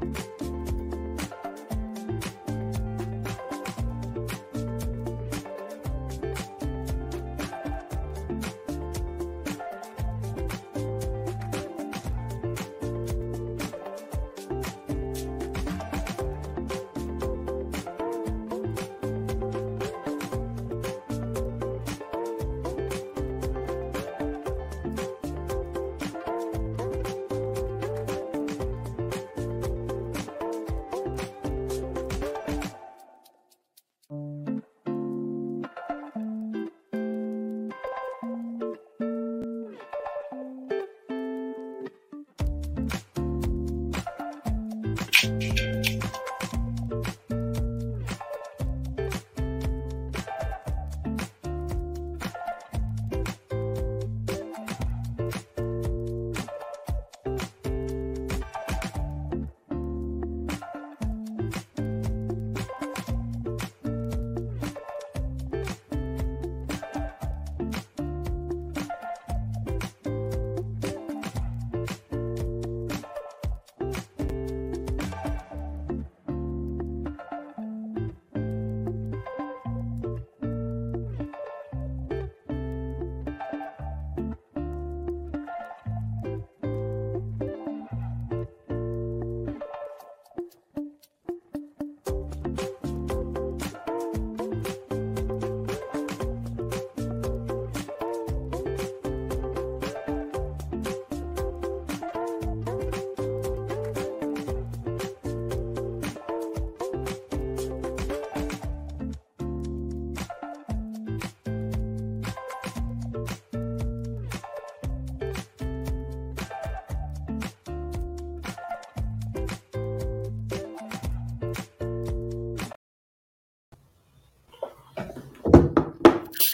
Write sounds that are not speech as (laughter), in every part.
Bye.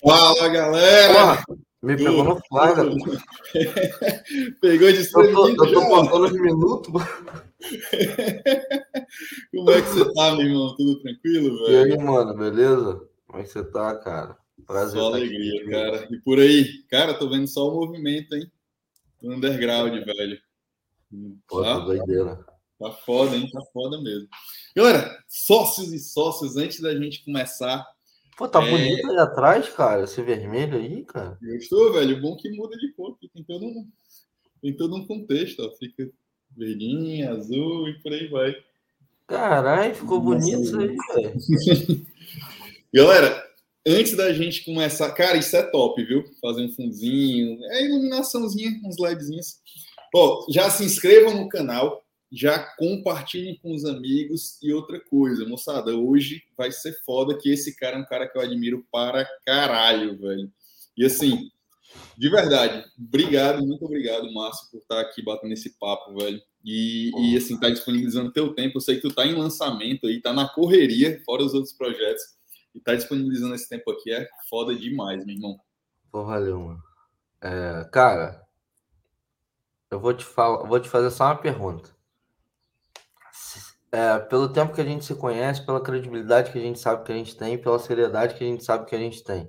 Fala, galera! me pegou no flagra. (laughs) Pegou de Eu tô, eu tô contando os minutos. (laughs) Como é que você tá, meu irmão? Tudo tranquilo, E velho? aí, mano, beleza? Como é que você tá, cara? Prazer Só aqui alegria, contigo. cara. E por aí? Cara, tô vendo só o movimento, hein? Do underground, velho. Pô, Tá, doideira. tá foda, hein? Tá foda mesmo. Galera, sócios e sócios, antes da gente começar, Pô, tá É. bonito aí atrás, cara, esse vermelho aí, cara. Gostou, velho? Bom que muda de cor, tem todo um, tem todo um contexto, ó. Fica verdinho, azul e por aí vai. Caralho, ficou bonito isso aí, velho. (laughs) Galera, antes da gente começar, cara, isso é top, viu? Fazer um fundinho, é iluminaçãozinha, uns LEDzinhos. Ó, já se inscrevam no canal, já compartilhem com os amigos e outra coisa, moçada, hoje vai ser foda que esse cara é um cara que eu admiro para caralho, velho. E assim, de verdade, obrigado, muito obrigado, Márcio, por estar aqui batendo esse papo, velho. E, e assim, tá disponibilizando teu tempo. Eu sei que tu tá em lançamento aí, tá na correria, fora os outros projetos. E tá disponibilizando esse tempo aqui é foda demais, meu irmão. Valeu, mano. É, cara, eu vou te falar, vou te fazer só uma pergunta. É, pelo tempo que a gente se conhece, pela credibilidade que a gente sabe que a gente tem, pela seriedade que a gente sabe que a gente tem,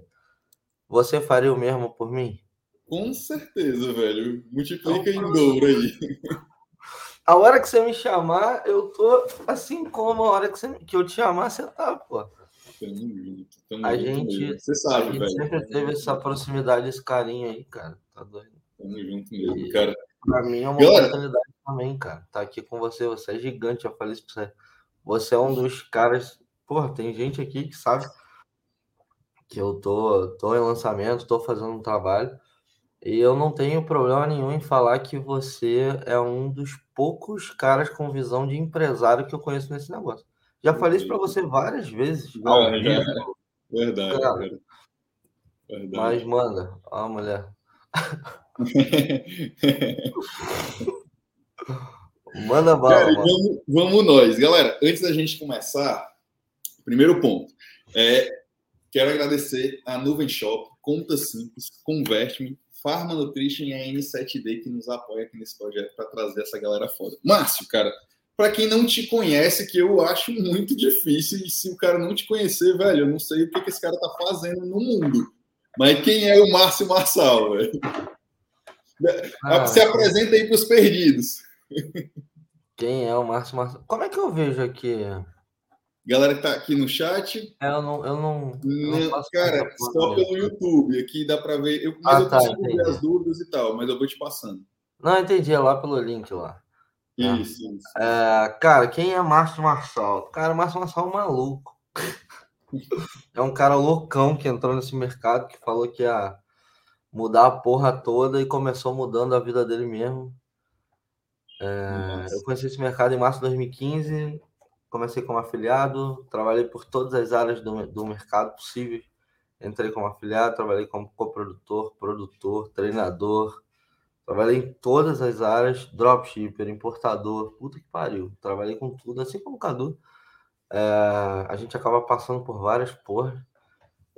você faria o mesmo por mim? Com certeza, velho. Multiplica em Então, dobro aí. A hora que você me chamar, eu tô assim como a hora que, você, que eu te chamar, você tá, pô. Tamo junto, tamo A gente- mesmo. Você A sabe, gente velho. sempre teve essa proximidade, esse carinho aí, cara. Tá doido. Tamo junto mesmo, cara. Pra mim é uma Galera. oportunidade também, cara. Tá aqui com você. Você é gigante, eu falei isso pra você. Você é um dos caras. Porra, tem gente aqui que sabe que eu tô, tô em lançamento, tô fazendo um trabalho. E eu não tenho problema nenhum em falar que você é um dos poucos caras com visão de empresário que eu conheço nesse negócio. Já falei isso pra você várias vezes. vivo, Verdade, cara. Verdade. Mas manda, ó, mulher. (laughs) Manda bala, Cara, e vamos, vamos nós. Galera, antes da gente começar, primeiro ponto. É, quero agradecer a Nuvem Shop, Conta Simples, Converte-me, Pharma Nutrition e a N7D que nos apoia aqui nesse projeto para trazer essa galera foda. Márcio, cara, para quem não te conhece, que eu acho muito difícil, e se o cara não te conhecer, velho, eu não sei o que, que esse cara tá fazendo no mundo. Mas quem é o Márcio Marçal, velho? Ah, Se apresenta aí para os perdidos. Quem é o Márcio Marçal? Como é que eu vejo aqui? Galera que tá aqui no chat, É, Eu não, eu não, eu não cara, só pelo mesmo. YouTube. Aqui dá pra ver. Eu, mas Ah, eu tá, consigo ver entendi. as dúvidas e tal, mas eu vou te passando. Não, entendi, é lá pelo link lá. Ah. Isso, isso. É, cara, quem é Márcio Marçal? Cara, Márcio Marçal é um maluco. (laughs) É um cara loucão que entrou nesse mercado, que falou que ia mudar a porra toda e começou mudando a vida dele mesmo. É, eu conheci esse mercado em março de 2015, comecei como afiliado, trabalhei por todas as áreas do, do mercado possível. Entrei como afiliado, trabalhei como coprodutor, produtor, treinador, trabalhei em todas as áreas, dropshipper, importador, puta que pariu. Trabalhei com tudo, assim como o Cadu. É, a gente acaba passando por várias porras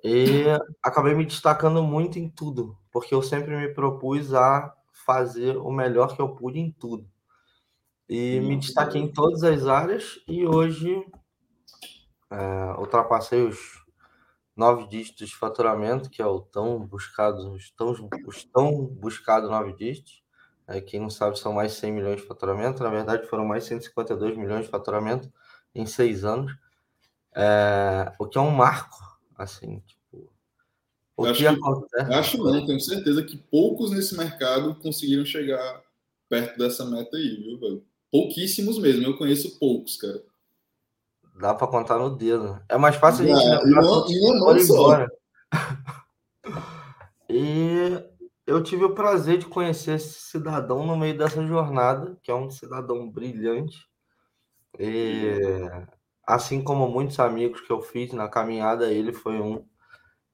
e acabei me destacando muito em tudo, porque eu sempre me propus a fazer o melhor que eu pude em tudo. E me destaquei em todas as áreas e hoje é, ultrapassei os nove dígitos de faturamento, que é o tão buscado, os tão, os tão buscado nove dígitos. É, quem não sabe, são mais 100 milhões de faturamento. Na verdade, foram mais 152 milhões de faturamento em seis anos. É, o que é um marco, assim, tipo, o Acho que que- acontece... Acho não, tenho certeza que poucos nesse mercado conseguiram chegar perto dessa meta aí, viu, velho? Pouquíssimos mesmo, eu conheço poucos, cara. Dá pra contar no dedo. É mais fácil a gente lembrar não- não for só. embora. (laughs) E eu tive o prazer de conhecer esse cidadão no meio dessa jornada, que é um cidadão brilhante. E assim como muitos amigos que eu fiz na caminhada, ele foi um.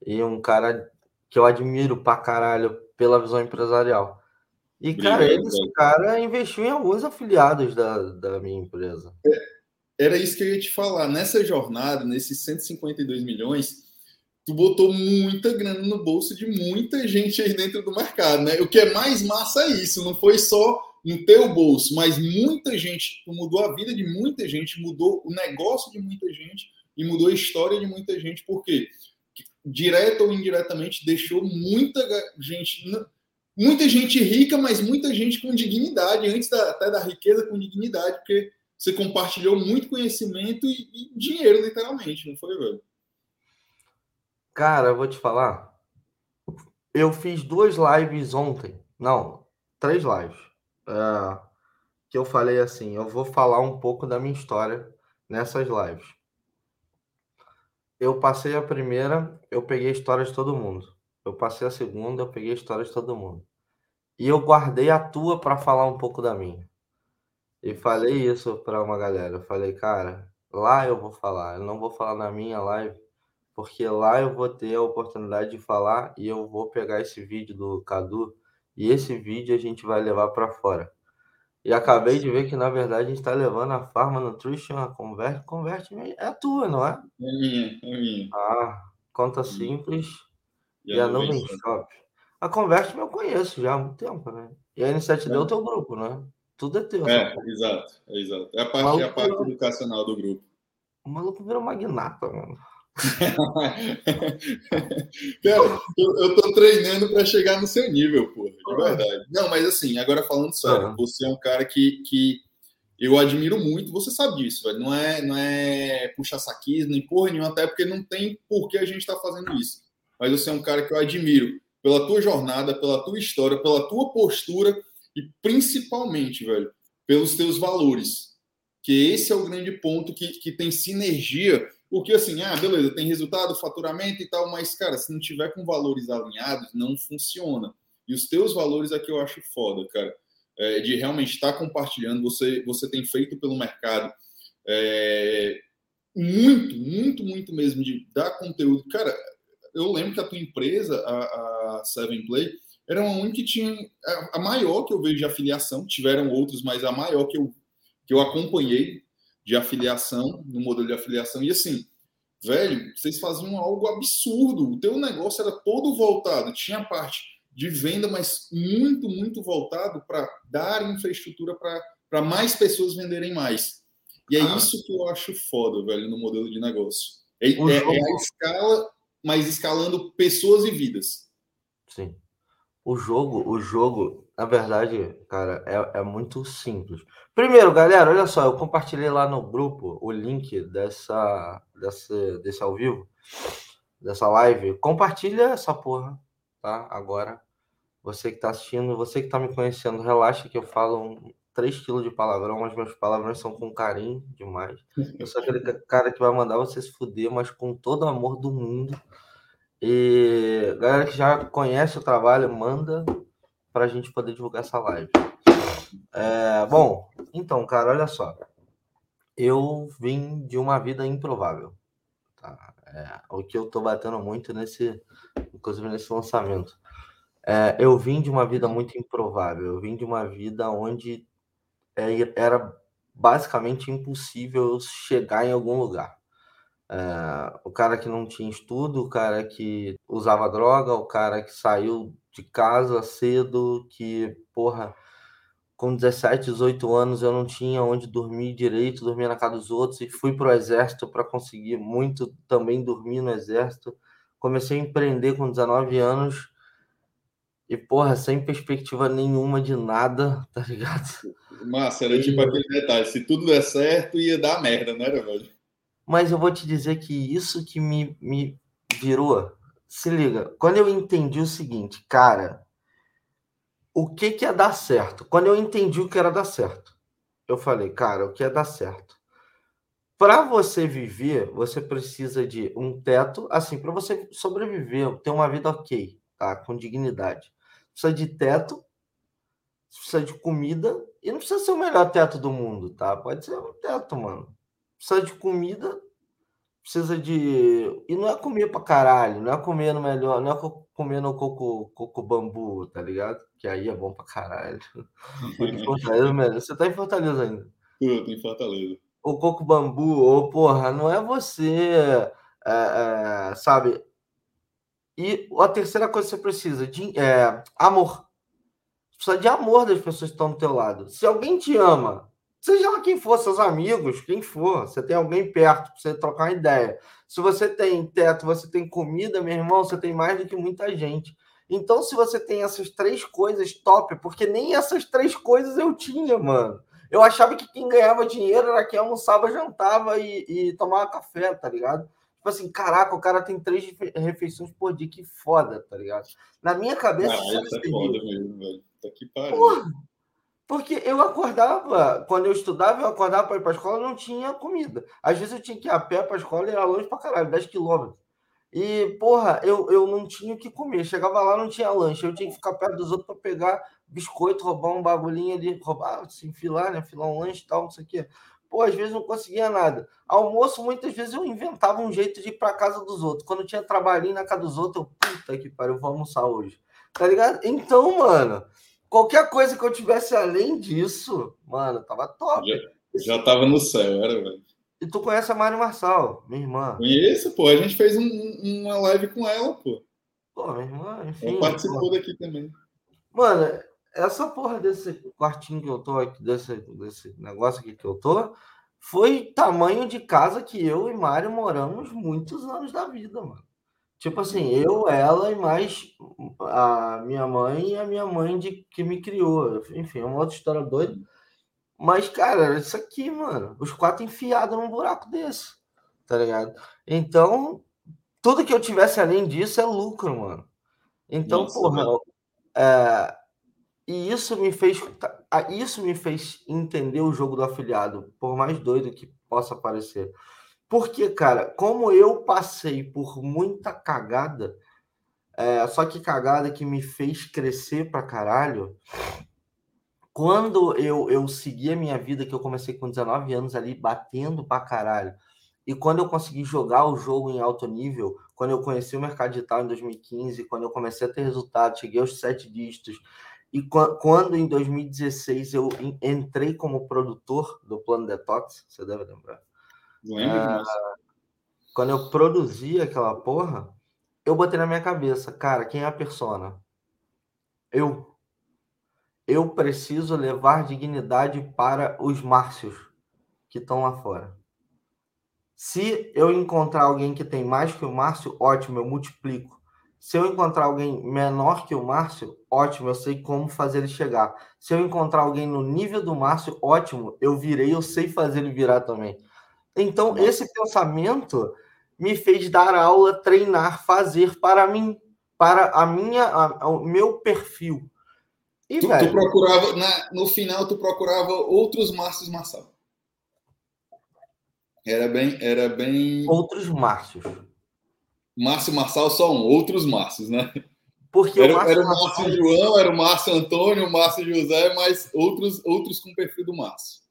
E um cara que eu admiro pra caralho pela visão empresarial. E, cara, Obrigado, ele, esse cara investiu em alguns afiliados da, da minha empresa. Era isso que eu ia te falar. Nessa jornada, nesses 152 milhões, tu botou muita grana no bolso de muita gente aí dentro do mercado, né? O que é mais massa é isso, não foi só no teu bolso, mas muita gente, tu mudou a vida de muita gente, mudou o negócio de muita gente e mudou a história de muita gente, porque direta ou indiretamente deixou muita gente, muita gente rica, mas muita gente com dignidade, antes da, até da riqueza com dignidade, porque você compartilhou muito conhecimento e, e dinheiro, literalmente, não foi, velho? Cara, eu vou te falar. Eu fiz duas lives ontem. Não, três lives. É, que eu falei assim: eu vou falar um pouco da minha história nessas lives. Eu passei a primeira, eu peguei a história de todo mundo. Eu passei a segunda, eu peguei a história de todo mundo. E eu guardei a tua para falar um pouco da minha. E falei isso para uma galera. Eu falei, cara, lá eu vou falar. Eu não vou falar na minha live porque lá eu vou ter a oportunidade de falar e eu vou pegar esse vídeo do Cadu e esse vídeo a gente vai levar para fora. E acabei de ver que, na verdade, a gente está levando a Pharma Nutrition, a Converte, Converte é a tua, não é? É minha, é minha. Ah, conta simples e, a Nuvem Shop. A Converte eu conheço já há muito tempo, né? E a N7D é o teu grupo, né? Tudo é teu. É, exato, é exato. É a parte, é a parte educacional do grupo. O maluco virou magnata, mano. (laughs) Cara, eu, eu tô treinando para chegar no seu nível, porra, de verdade. Não, mas assim, agora falando sério, uhum. você é um cara que, que eu admiro muito, você sabe disso, velho. Não é, não é puxar saquismo, nem porra nenhuma, até porque não tem por que a gente tá fazendo isso. Mas você é um cara que eu admiro pela tua jornada, pela tua história, pela tua postura e principalmente, velho, pelos teus valores. Que esse é o grande ponto que, que tem sinergia porque assim, ah, beleza, tem resultado, faturamento e tal, mas, cara, se não tiver com valores alinhados, não funciona. E os teus valores aqui eu acho foda, cara. É, de realmente estar compartilhando, você, você tem feito pelo mercado é, muito, muito, muito mesmo de dar conteúdo. Cara, eu lembro que a tua empresa, a, a Seven Play, era uma única que tinha a maior que eu vejo de afiliação, tiveram outros, mas a maior que eu, que eu acompanhei de afiliação, no modelo de afiliação. E assim, velho, vocês faziam algo absurdo. O teu negócio era todo voltado, tinha parte de venda, mas muito, muito voltado para dar infraestrutura para mais pessoas venderem mais. E é ah. isso que eu acho foda, velho, no modelo de negócio. É, é, é a escala, mas escalando pessoas e vidas. Sim. O jogo, o jogo, na verdade, cara, é, é muito simples. Primeiro, galera, olha só, eu compartilhei lá no grupo o link dessa, dessa, desse ao vivo, dessa live. Compartilha essa porra, tá? Agora, você que tá assistindo, você que tá me conhecendo, relaxa que eu falo 3 quilos de palavrão, mas meus palavrões são com carinho demais. Eu sou aquele cara que vai mandar você se fuder, mas com todo o amor do mundo. E galera que já conhece o trabalho, manda para a gente poder divulgar essa live. É, bom, então, cara, olha só. Eu vim de uma vida improvável. Tá? É, o que eu tô batendo muito nesse, inclusive nesse lançamento. É, eu vim de uma vida muito improvável. Eu vim de uma vida onde era basicamente impossível chegar em algum lugar. É, o cara que não tinha estudo, o cara que usava droga, o cara que saiu de casa cedo, que, porra, com 17, 18 anos eu não tinha onde dormir direito, dormia na casa dos outros e fui para o exército para conseguir muito também dormir no exército. Comecei a empreender com 19 anos e, porra, sem perspectiva nenhuma de nada, (laughs) tá ligado? Massa, era tipo aquele detalhe: se tudo der certo, ia dar merda, né, velho? Mas eu vou te dizer que isso que me, me virou. Se liga, quando eu entendi o seguinte, cara, o que, que ia dar certo. Quando eu entendi o que era dar certo, eu falei, cara, o que é dar certo? Para você viver, você precisa de um teto, assim, para você sobreviver, ter uma vida ok, tá? Com dignidade. Precisa de teto, precisa de comida, e não precisa ser o melhor teto do mundo, tá? Pode ser um teto, mano. Precisa de comida, precisa de. E não é comer pra caralho, não é comer no melhor, não é comer no coco, coco bambu, tá ligado? Que aí é bom pra caralho. (laughs) Você tá em Fortaleza ainda? Eu tô em Fortaleza. O coco bambu, ou porra, não é você, é, é, sabe, E a terceira coisa que você precisa de é, amor. Você precisa de amor das pessoas que estão do teu lado. Se alguém te ama, seja lá quem for, seus amigos, quem for, você tem alguém perto para você trocar uma ideia. Se você tem teto, você tem comida, meu irmão, você tem mais do que muita gente. Então, se você tem essas três coisas, top, porque nem essas três coisas eu tinha, mano. Eu achava que quem ganhava dinheiro era quem almoçava, jantava e, e tomava café, tá ligado? Tipo assim, caraca, o cara tem três refeições por dia, que foda, tá ligado? Na minha cabeça. Ah, isso é foda mesmo, velho. Tá que pariu. Porque eu acordava, quando eu estudava, eu acordava para ir para a escola, não tinha comida. Às vezes eu tinha que ir a pé para a escola e era longe para caralho, 10 quilômetros. E, porra, eu, eu não tinha o que comer. Chegava lá, não tinha lanche. Eu tinha que ficar perto dos outros para pegar biscoito, roubar um bagulhinho ali, roubar, assim, filar, né? Filar um lanche e tal, não sei o quê. Pô, às vezes não conseguia nada. Almoço, muitas vezes eu inventava um jeito de ir para casa dos outros. Quando tinha trabalhinho na casa dos outros, eu, puta que pariu, eu vou almoçar hoje. Tá ligado? Então, mano, qualquer coisa que eu tivesse além disso, mano, tava top. Já, já tava no céu, era, velho. E tu conhece a Mari Marçal, minha irmã? Conheço, pô. A gente fez um, uma live com ela, pô. Pô, minha irmã, enfim. Ela participou pô. daqui também. Mano, essa porra desse quartinho que eu tô aqui, desse, desse negócio aqui que eu tô, foi tamanho de casa que eu e Mário moramos muitos anos da vida, mano. Tipo assim, eu, ela e mais a minha mãe e a minha mãe de, que me criou. Enfim, é uma outra história doida. Mas, cara, isso aqui, mano, os quatro enfiados num buraco desse, tá ligado? Então, tudo que eu tivesse além disso é lucro, mano. Então, Nossa, porra, é, e isso me fez isso me fez entender o jogo do afiliado, por mais doido que possa parecer. Porque, cara, como eu passei por muita cagada, é, só que cagada que me fez crescer pra caralho, quando eu, eu segui a minha vida, que eu comecei com 19 anos ali batendo pra caralho, e quando eu consegui jogar o jogo em alto nível, quando eu conheci o mercado digital em 2015, quando eu comecei a ter resultados, cheguei aos sete dígitos, e quando em 2016 eu entrei como produtor do Plano Detox, você deve lembrar. Lembro, ah, quando eu produzi aquela porra, eu botei na minha cabeça, cara, quem é a persona? Eu eu preciso levar dignidade para os Márcios que estão lá fora. Se eu encontrar alguém que tem mais que o Márcio, ótimo, eu multiplico. Se eu encontrar alguém menor que o Márcio, ótimo, eu sei como fazer ele chegar. Se eu encontrar alguém no nível do Márcio, ótimo, eu virei, eu sei fazer ele virar também. Então, esse pensamento me fez dar aula, treinar, fazer para mim, para a minha, a, o meu perfil. E, tu, velho, tu procurava, na, no final, tu procurava outros Márcios Marçal. Era bem, era bem. Outros Márcios. Márcio Marçal só um, outros Márcios, né? Porque era o Márcio, era o Márcio Marçal... João, era o Márcio Antônio, o Márcio José, mas outros, outros com perfil do Márcio.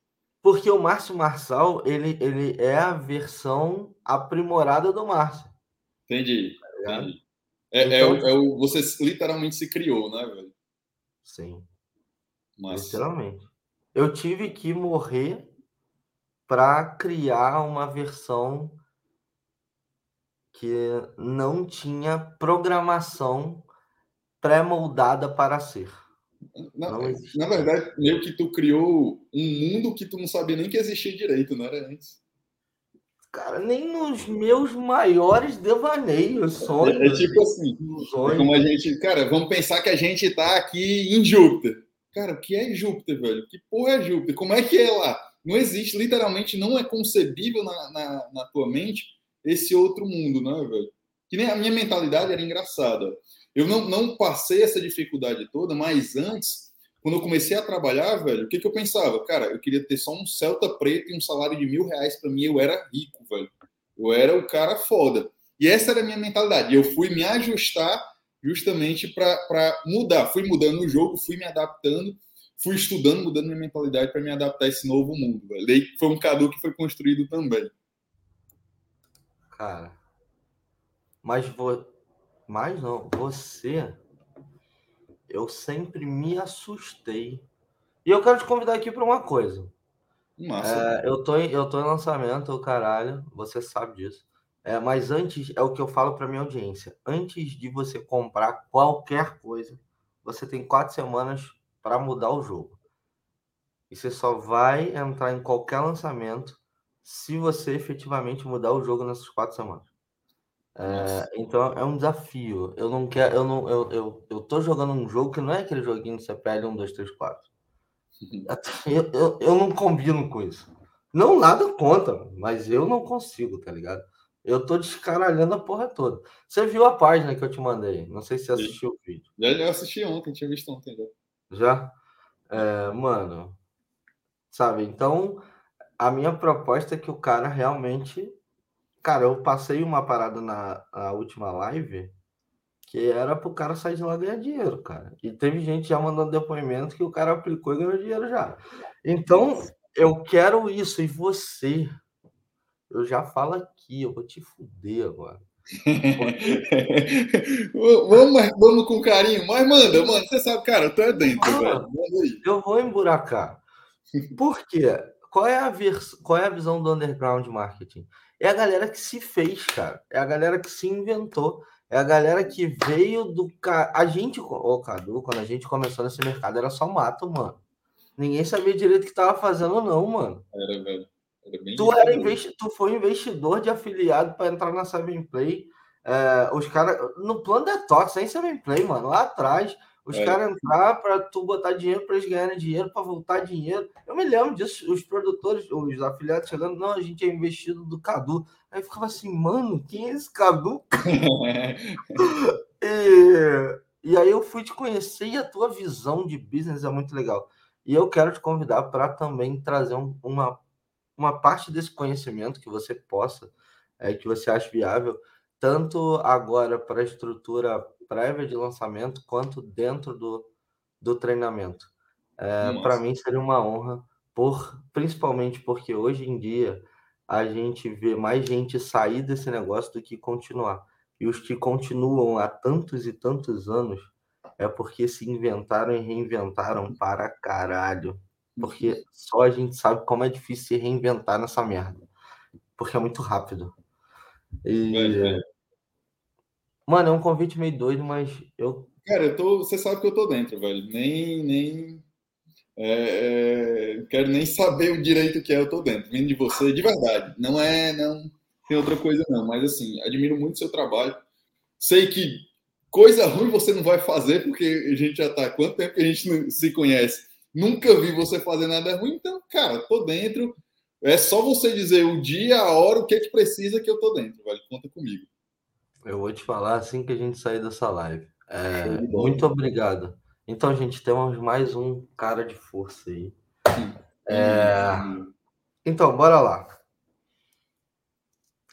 Porque o Márcio Marçal, ele, ele é a versão aprimorada do Márcio. Entendi. Tá entendi. É, é então, é, o, é, o, você literalmente se criou, né, velho? Sim. Mas... Literalmente. Eu tive que morrer para criar uma versão que não tinha programação pré-moldada para ser. Na, na, verdade, meio que tu criou um mundo que tu não sabia nem que existia direito, não era antes. Cara, nem nos meus maiores devaneios, sonhos. É, é tipo assim, é como a gente, cara, vamos pensar que a gente tá aqui em Júpiter. Cara, o que é Júpiter, velho? Que porra é Júpiter? Como é que é lá? Não existe, literalmente, não é concebível na, na, na tua mente esse outro mundo, né, velho? Que nem a minha mentalidade era engraçada. Eu não, não passei essa dificuldade toda, mas antes, quando eu comecei a trabalhar, velho, o que, que eu pensava? Cara, eu queria ter só um Celta preto e um salário de mil reais para mim, eu era rico, velho. Eu era o cara foda. E essa era a minha mentalidade. Eu fui me ajustar justamente para mudar. Fui mudando o jogo, fui me adaptando, fui estudando, mudando minha mentalidade para me adaptar a esse novo mundo. Velho. Foi um cadu que foi construído também. Cara, mas vou, mas não, você, eu sempre me assustei. E eu quero te convidar aqui para uma coisa. Massa. É, eu, tô em, eu tô em lançamento, caralho, você sabe disso. É, mas antes, é o que eu falo para minha audiência. Antes de você comprar qualquer coisa, você tem quatro semanas para mudar o jogo. E você só vai entrar em qualquer lançamento se você efetivamente mudar o jogo nessas quatro semanas. É, então é um desafio. Eu não quero, eu não, eu, eu, eu tô jogando um jogo que não é aquele joguinho de CPL 1, 2, 3, 4. Eu, eu, eu não combino com isso. Não nada contra, mas eu não consigo, tá ligado? Eu tô descaralhando a porra toda. Você viu a página que eu te mandei? Não sei se você assistiu o vídeo. Já, já assisti ontem, tinha visto ontem já. Já? É, mano, sabe? Então, a minha proposta é que o cara realmente Cara, eu passei uma parada na, na última live que era pro cara sair de lá ganhar dinheiro, cara. E teve gente já mandando depoimento que o cara aplicou e ganhou dinheiro já. Então, eu quero isso. E você? Eu já falo aqui, eu vou te fuder agora. (laughs) vamos, vamos com carinho, mas manda, mano. Você sabe, cara, eu tô dentro, ah. Eu vou emburacar. Por quê? Qual é, a vers... Qual é a visão do underground marketing? é a galera que se fez, cara. É a galera que se inventou. É a galera que veio do. A gente, ô Cadu, quando a gente começou nesse mercado, era só mato, mano. Ninguém sabia direito o que tava fazendo, não, mano. Era, velho. Era tu, era investi... tu foi investidor de afiliado para entrar na Seven Play. É, os caras. No plano detox, sem Seven Play, mano. Lá atrás, os é. caras entrar para tu botar dinheiro para eles ganharem dinheiro, para voltar dinheiro. Eu me lembro disso, os produtores, os afiliados chegando, não, a gente é investido do Cadu. Aí eu ficava assim, mano, quem é esse Cadu? (laughs) e, e aí eu fui te conhecer e a tua visão de business é muito legal. E eu quero te convidar para também trazer um, uma, uma parte desse conhecimento que você possa, é, que você acha viável, tanto agora para a estrutura prévia de lançamento quanto dentro do, do treinamento. É, Para mim seria uma honra, por, principalmente porque hoje em dia a gente vê mais gente sair desse negócio do que continuar. E os que continuam há tantos e tantos anos é porque se inventaram e reinventaram para caralho. Porque só a gente sabe como é difícil se reinventar nessa merda. Porque é muito rápido. E, é, é. Mano, é um convite meio doido, mas eu. Cara, eu tô. Você sabe que eu tô dentro, velho. Nem. nem é, é, quero nem saber o direito que é, eu tô dentro. Vindo de você, de verdade. Não é. Não tem outra coisa, não. Mas assim, admiro muito seu trabalho. Sei que coisa ruim você não vai fazer, porque a gente já tá. Quanto tempo que a gente não se conhece? Nunca vi você fazer nada ruim, então, cara, tô dentro. É só você dizer o dia, a hora, o que é que precisa que eu tô dentro, velho. Conta comigo. Eu vou te falar assim que a gente sair dessa live. É, muito obrigado. Então, gente, temos mais um cara de força aí. É, então, bora lá.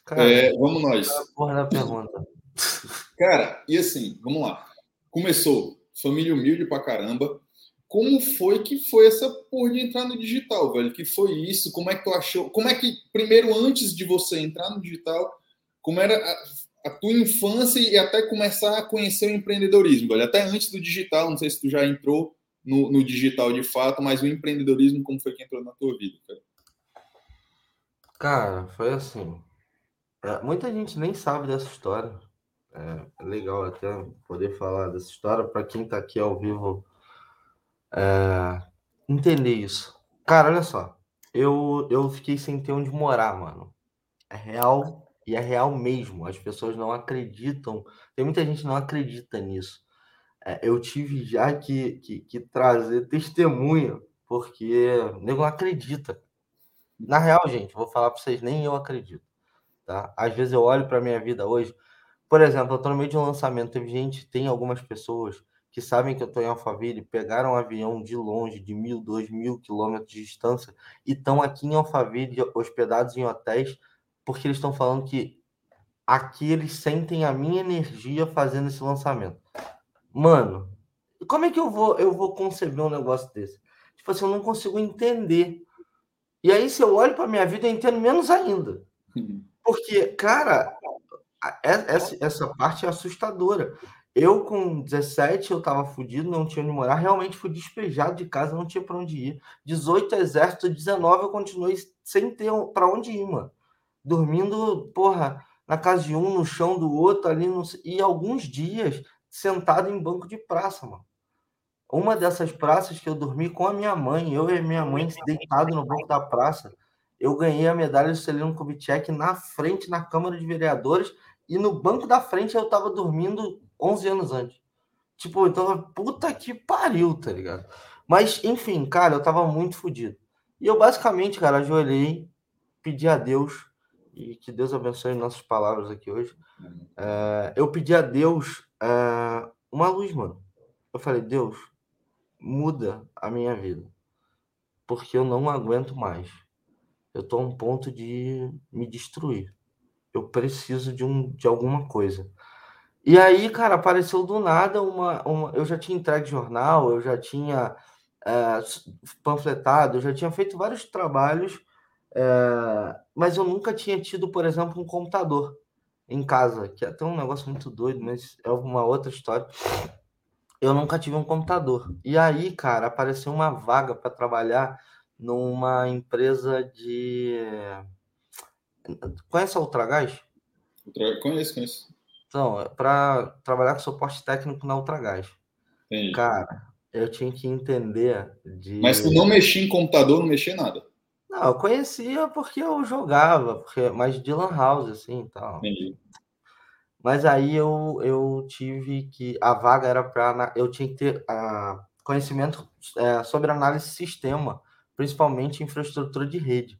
Cara, é, vamos nós. Porra da pergunta. (laughs) Cara, e assim, vamos lá. Começou, família humilde pra caramba. Como foi que foi essa porra de entrar no digital, velho? Que foi isso? Como é que tu achou? Como é que, primeiro, antes de você entrar no digital, como era a tua infância e até começar a conhecer o empreendedorismo, velho. Até antes do digital, não sei se tu já entrou no, no digital de fato, mas o empreendedorismo, como foi que entrou na tua vida, cara? Cara, foi assim. É, muita gente nem sabe dessa história. É, é legal até poder falar dessa história para quem está aqui ao vivo é, entender isso. Cara, olha só. Eu, eu fiquei sem ter onde morar, mano. É real e é real mesmo. As pessoas não acreditam. Tem muita gente que não acredita nisso. É, eu tive já que, que, que trazer testemunha, porque o nego acredita. Na real, gente, vou falar para vocês, nem eu acredito. Tá? Às vezes eu olho para minha vida hoje. Por exemplo, eu estou no meio de um lançamento. Teve gente, tem algumas pessoas que sabem que eu estou em Alphaville, pegaram um avião de longe, de mil, dois mil quilômetros de distância, e estão aqui em Alphaville, hospedados em hotéis porque eles estão falando que aqui eles sentem a minha energia fazendo esse lançamento. Mano, como é que eu vou eu vou conceber um negócio desse? Tipo assim, eu não consigo entender. E aí, se eu olho para minha vida, eu entendo menos ainda. (laughs) Porque, cara, essa, essa parte é assustadora. Eu, com 17, eu tava fudido, não tinha onde morar. Realmente fui despejado de casa, não tinha para onde ir. 18 exército, 19 eu continuei sem ter para onde ir, mano dormindo, porra, na casa de um, no chão do outro, ali, no... e alguns dias sentado em banco de praça, mano. Uma dessas praças que eu dormi com a minha mãe, eu e minha mãe deitado no banco da praça, eu ganhei a medalha do Celino Kubitschek na frente, na Câmara de Vereadores, e no banco da frente eu tava dormindo 11 anos antes. Tipo, então, puta que pariu, tá ligado? Mas, enfim, cara, eu tava muito fodido. E eu basicamente, cara, ajoelhei, pedi a Deus, e que Deus abençoe nossas palavras aqui hoje. É, eu pedi a Deus é, uma luz, mano. Eu falei, Deus, muda a minha vida, porque eu não aguento mais. Eu tô a um ponto de me destruir. Eu preciso de, um, de alguma coisa. E aí, cara, apareceu do nada uma, uma. Eu já tinha entregue jornal, eu já tinha é, panfletado, eu já tinha feito vários trabalhos, é, mas eu nunca tinha tido, por exemplo, um computador em casa, que é até um negócio muito doido, mas é uma outra história eu nunca tive um computador. E aí, cara, apareceu uma vaga para trabalhar numa empresa de. Conhece a Ultragás? Conheço, conheço. Então, é para trabalhar com suporte técnico na Ultragás. Entendi. Cara, eu tinha que entender de. Mas tu não mexia em computador, não mexia nada. Não, eu conhecia porque eu jogava, porque mais de Lan House, assim e tal. Entendi. Mas aí eu, eu tive que. A vaga era para. Eu tinha que ter uh, conhecimento é, sobre análise de sistema, principalmente infraestrutura de rede.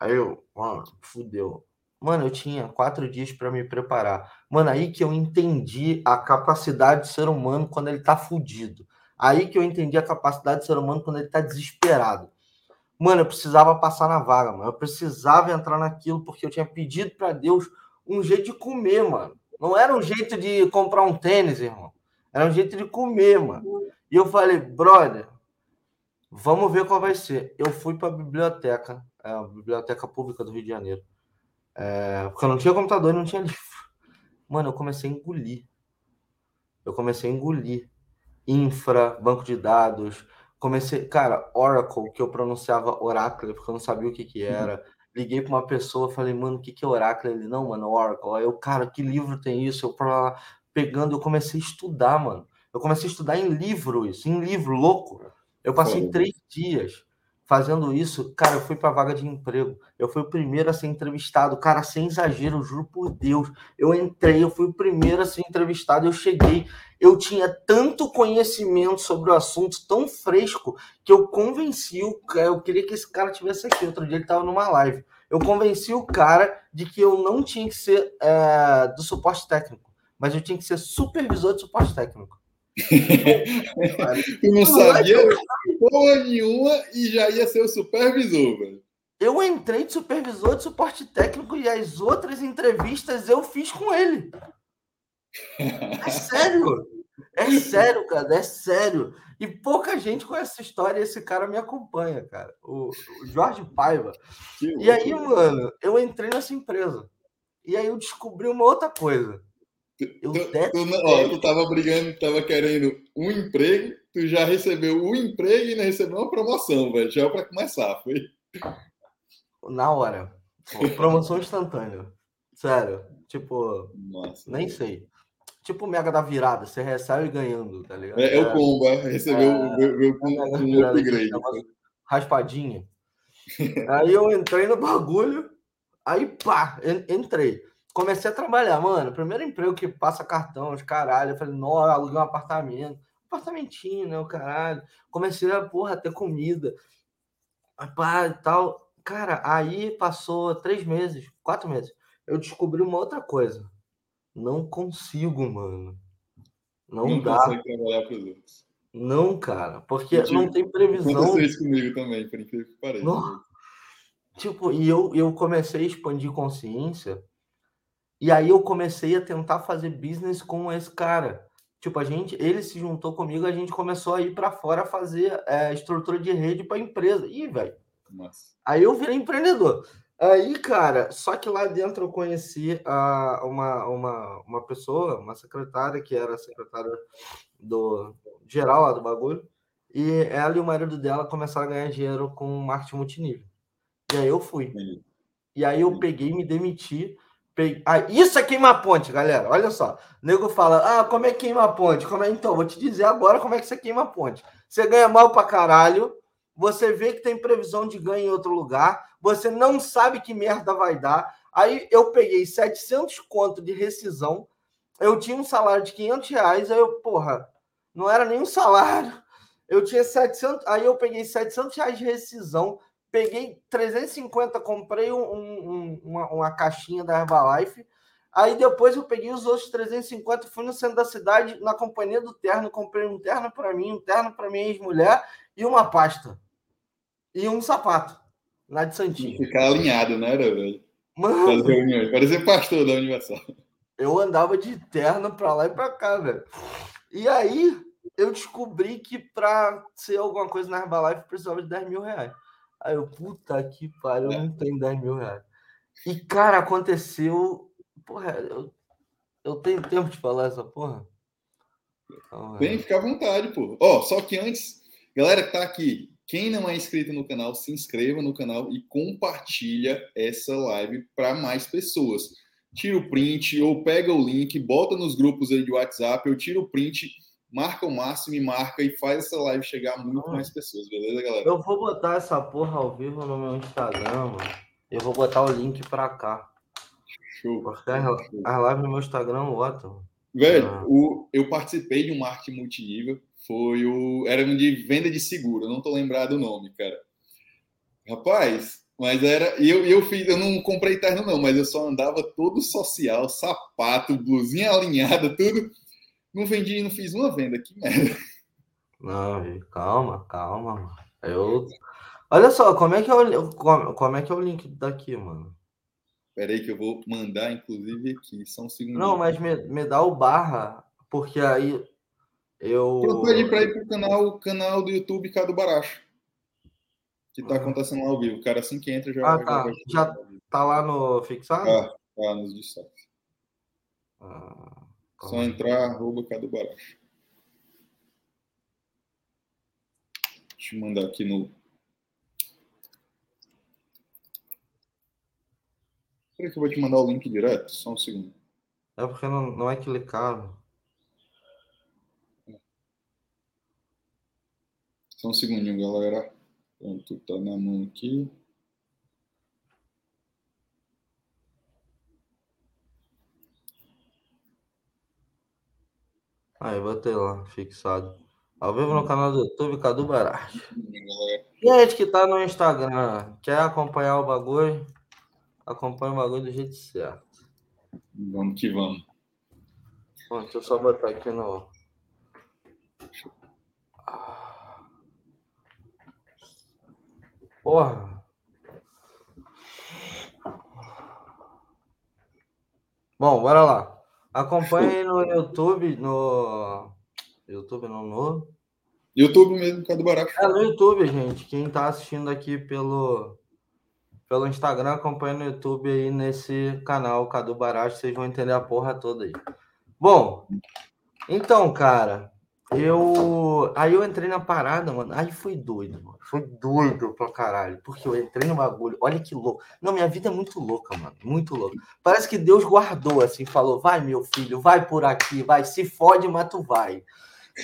Aí eu, mano, fudeu. Mano, eu tinha quatro dias para me preparar. Mano, aí que eu entendi a capacidade do ser humano quando ele tá fudido. Aí que eu entendi a capacidade do ser humano quando ele tá desesperado. Mano, eu precisava passar na vaga, mano. Eu precisava entrar naquilo porque eu tinha pedido para Deus um jeito de comer, mano. Não era um jeito de comprar um tênis, irmão. Era um jeito de comer, mano. E eu falei, brother, vamos ver qual vai ser. Eu fui para a biblioteca, é, a biblioteca pública do Rio de Janeiro. É, porque eu não tinha computador e não tinha (laughs) livro. Mano, eu comecei a engolir. Eu comecei a engolir. Infra, banco de dados. Comecei, cara, Oracle, que eu pronunciava Oracle, porque eu não sabia o que que era. Liguei para uma pessoa, falei, mano, o que, que é Oracle? Ele, não, mano, Oracle. Aí eu, cara, que livro tem isso? Eu pra... pegando, eu comecei a estudar, mano. Eu comecei a estudar em livro isso, em livro, louco. Eu passei três dias fazendo isso, cara, eu fui para vaga de emprego. Eu fui o primeiro a ser entrevistado, cara, sem exagero, juro por Deus. Eu entrei, eu fui o primeiro a ser entrevistado, eu cheguei, eu tinha tanto conhecimento sobre o assunto, tão fresco, que eu convenci o cara, eu queria que esse cara tivesse aqui. Outro dia ele estava numa live. Eu convenci o cara de que eu não tinha que ser é, do suporte técnico, mas eu tinha que ser supervisor de suporte técnico. (laughs) tu não sabia porra nenhuma e já ia ser o supervisor, velho. Eu entrei de supervisor de suporte técnico e as outras entrevistas eu fiz com ele. É sério. É sério, cara, é sério. E pouca gente conhece essa história e esse cara me acompanha, cara. O, o Jorge Paiva. Que e aí, mano, eu entrei nessa empresa. E aí eu descobri uma outra coisa. Eu tu, tu, ó, tu tava brigando, tava querendo um emprego, tu já recebeu um emprego e não recebeu uma promoção, velho. Já é para começar, foi? Na hora. Promoção instantânea. Sério. Tipo, Nossa, nem sei. Tipo o Mega da Virada, você recebe ganhando, tá ligado? É, é o combo, é. recebeu é, o um upgrade. Raspadinha. aí eu entrei no bagulho, aí pá, entrei comecei a trabalhar, mano. Primeiro emprego que passa cartão, os caralho. Eu falei, nossa, aluguei um apartamento. Apartamentinho, né? O caralho. Comecei a, porra, ter comida. Pá, e tal. Cara, aí passou três meses, quatro meses. Eu descobri uma outra coisa. Não consigo, mano. Não, não dá. trabalhar para os outros. Não, cara, porque tipo, não tem previsão. Aconteceu isso comigo também, por incrível que pareça. Tipo, e eu, eu comecei a expandir consciência e aí eu comecei a tentar fazer business com esse cara. Tipo, a gente, ele se juntou comigo, a gente começou a ir para fora fazer é, estrutura de rede para empresa. Ih, velho. Aí eu virei empreendedor. Aí, cara, só que lá dentro eu conheci a, uma, uma, uma pessoa, uma secretária, que era secretária do geral lá do bagulho, e ela e o marido dela começaram a ganhar dinheiro com marketing multinível. E aí eu fui. E aí eu peguei me demiti Ah, isso é queimar ponte, galera. Olha só. O nego fala: Ah, como é queimar ponte? Como é? Então, vou te dizer agora como é que você queima ponte. Você ganha mal pra caralho, você vê que tem previsão de ganho em outro lugar, você não sabe que merda vai dar. Aí eu peguei 700 conto de rescisão, eu tinha um salário de 500 reais, aí eu, porra, não era nem um salário. Eu tinha 700, aí eu peguei 700 reais de rescisão, peguei 350, comprei um, um, uma, uma, caixinha da Herbalife. Aí depois eu peguei os outros 350, fui no centro da cidade, na companhia do terno, comprei um terno para mim, um terno para minha ex-mulher e uma pasta. E um sapato, lá de Santinho. Ficar alinhado, né, velho? Mano, Parecia pastor da Universal. Eu andava de terno para lá e para cá, velho. E aí eu descobri que para ser alguma coisa na Herbalife precisava de 10 mil reais. Aí eu, puta que pariu, eu não tenho 10 mil reais. E, cara, aconteceu. Porra, eu, eu tenho tempo de falar essa porra? Vem, fica à vontade, pô. Ó, oh, só que antes, galera que tá aqui, quem não é inscrito no canal, se inscreva no canal e compartilha essa live para mais pessoas. Tira o print ou pega o link, bota nos grupos aí de WhatsApp, eu tiro o print marca o máximo e marca e faz essa live chegar a muito mais pessoas, beleza, galera? Eu vou botar essa porra ao vivo no meu Instagram, mano. Eu vou botar o link pra cá. Show. Porque as lives no meu Instagram lotam. Velho, ah. o, eu participei de um marketing multinível. Foi o. Era um de venda de seguro, não tô lembrado o nome, cara. Rapaz, mas era. Eu, eu fiz, eu não comprei terno, não, mas eu só andava todo social, sapato, blusinha alinhada, tudo não vendi, não fiz uma venda, que merda. Não, calma, calma. Eu. Olha só, como é que é o, como, como é, que é o link daqui, mano? Peraí que eu vou mandar, inclusive, aqui. São segundos. Não, mas me, me dá o barra, porque aí eu. Eu pedi para ir pro canal, canal do YouTube Cado Baracho. Que tá acontecendo lá ao vivo. O cara, assim que entra, já. Ah, tá. Já, já tá lá no fixado? Ah, tá, nos destaques. Ah. Só entrar, arroba Cadu Baracho. Deixa eu mandar aqui no. Será que eu vou te mandar o link direto? Só um segundo. É porque não, não é clicável. Só um segundinho, galera. Pronto, tá na mão aqui. Aí, botei lá, fixado. Ao vivo no canal do YouTube, Cadu Baracho. Gente que tá no Instagram, quer acompanhar o bagulho? Acompanha o bagulho do jeito certo. Vamos que vamos. Bom, deixa eu só botar aqui no. Porra. Bom, bora lá. Acompanhe no YouTube, no. YouTube não, no. YouTube mesmo, Cadu Barato. É no YouTube, gente. Quem tá assistindo aqui pelo, pelo Instagram, acompanha no YouTube aí nesse canal Cadu Barato, vocês vão entender a porra toda aí. Bom, então, cara, eu. Aí eu entrei na parada, mano. Aí foi doido, mano. Foi doido pra caralho. Porque eu entrei no bagulho. Olha que louco. Não, minha vida é muito louca, mano. Muito louca. Parece que Deus guardou, assim, falou: vai, meu filho, vai por aqui, vai, se fode, mas tu vai.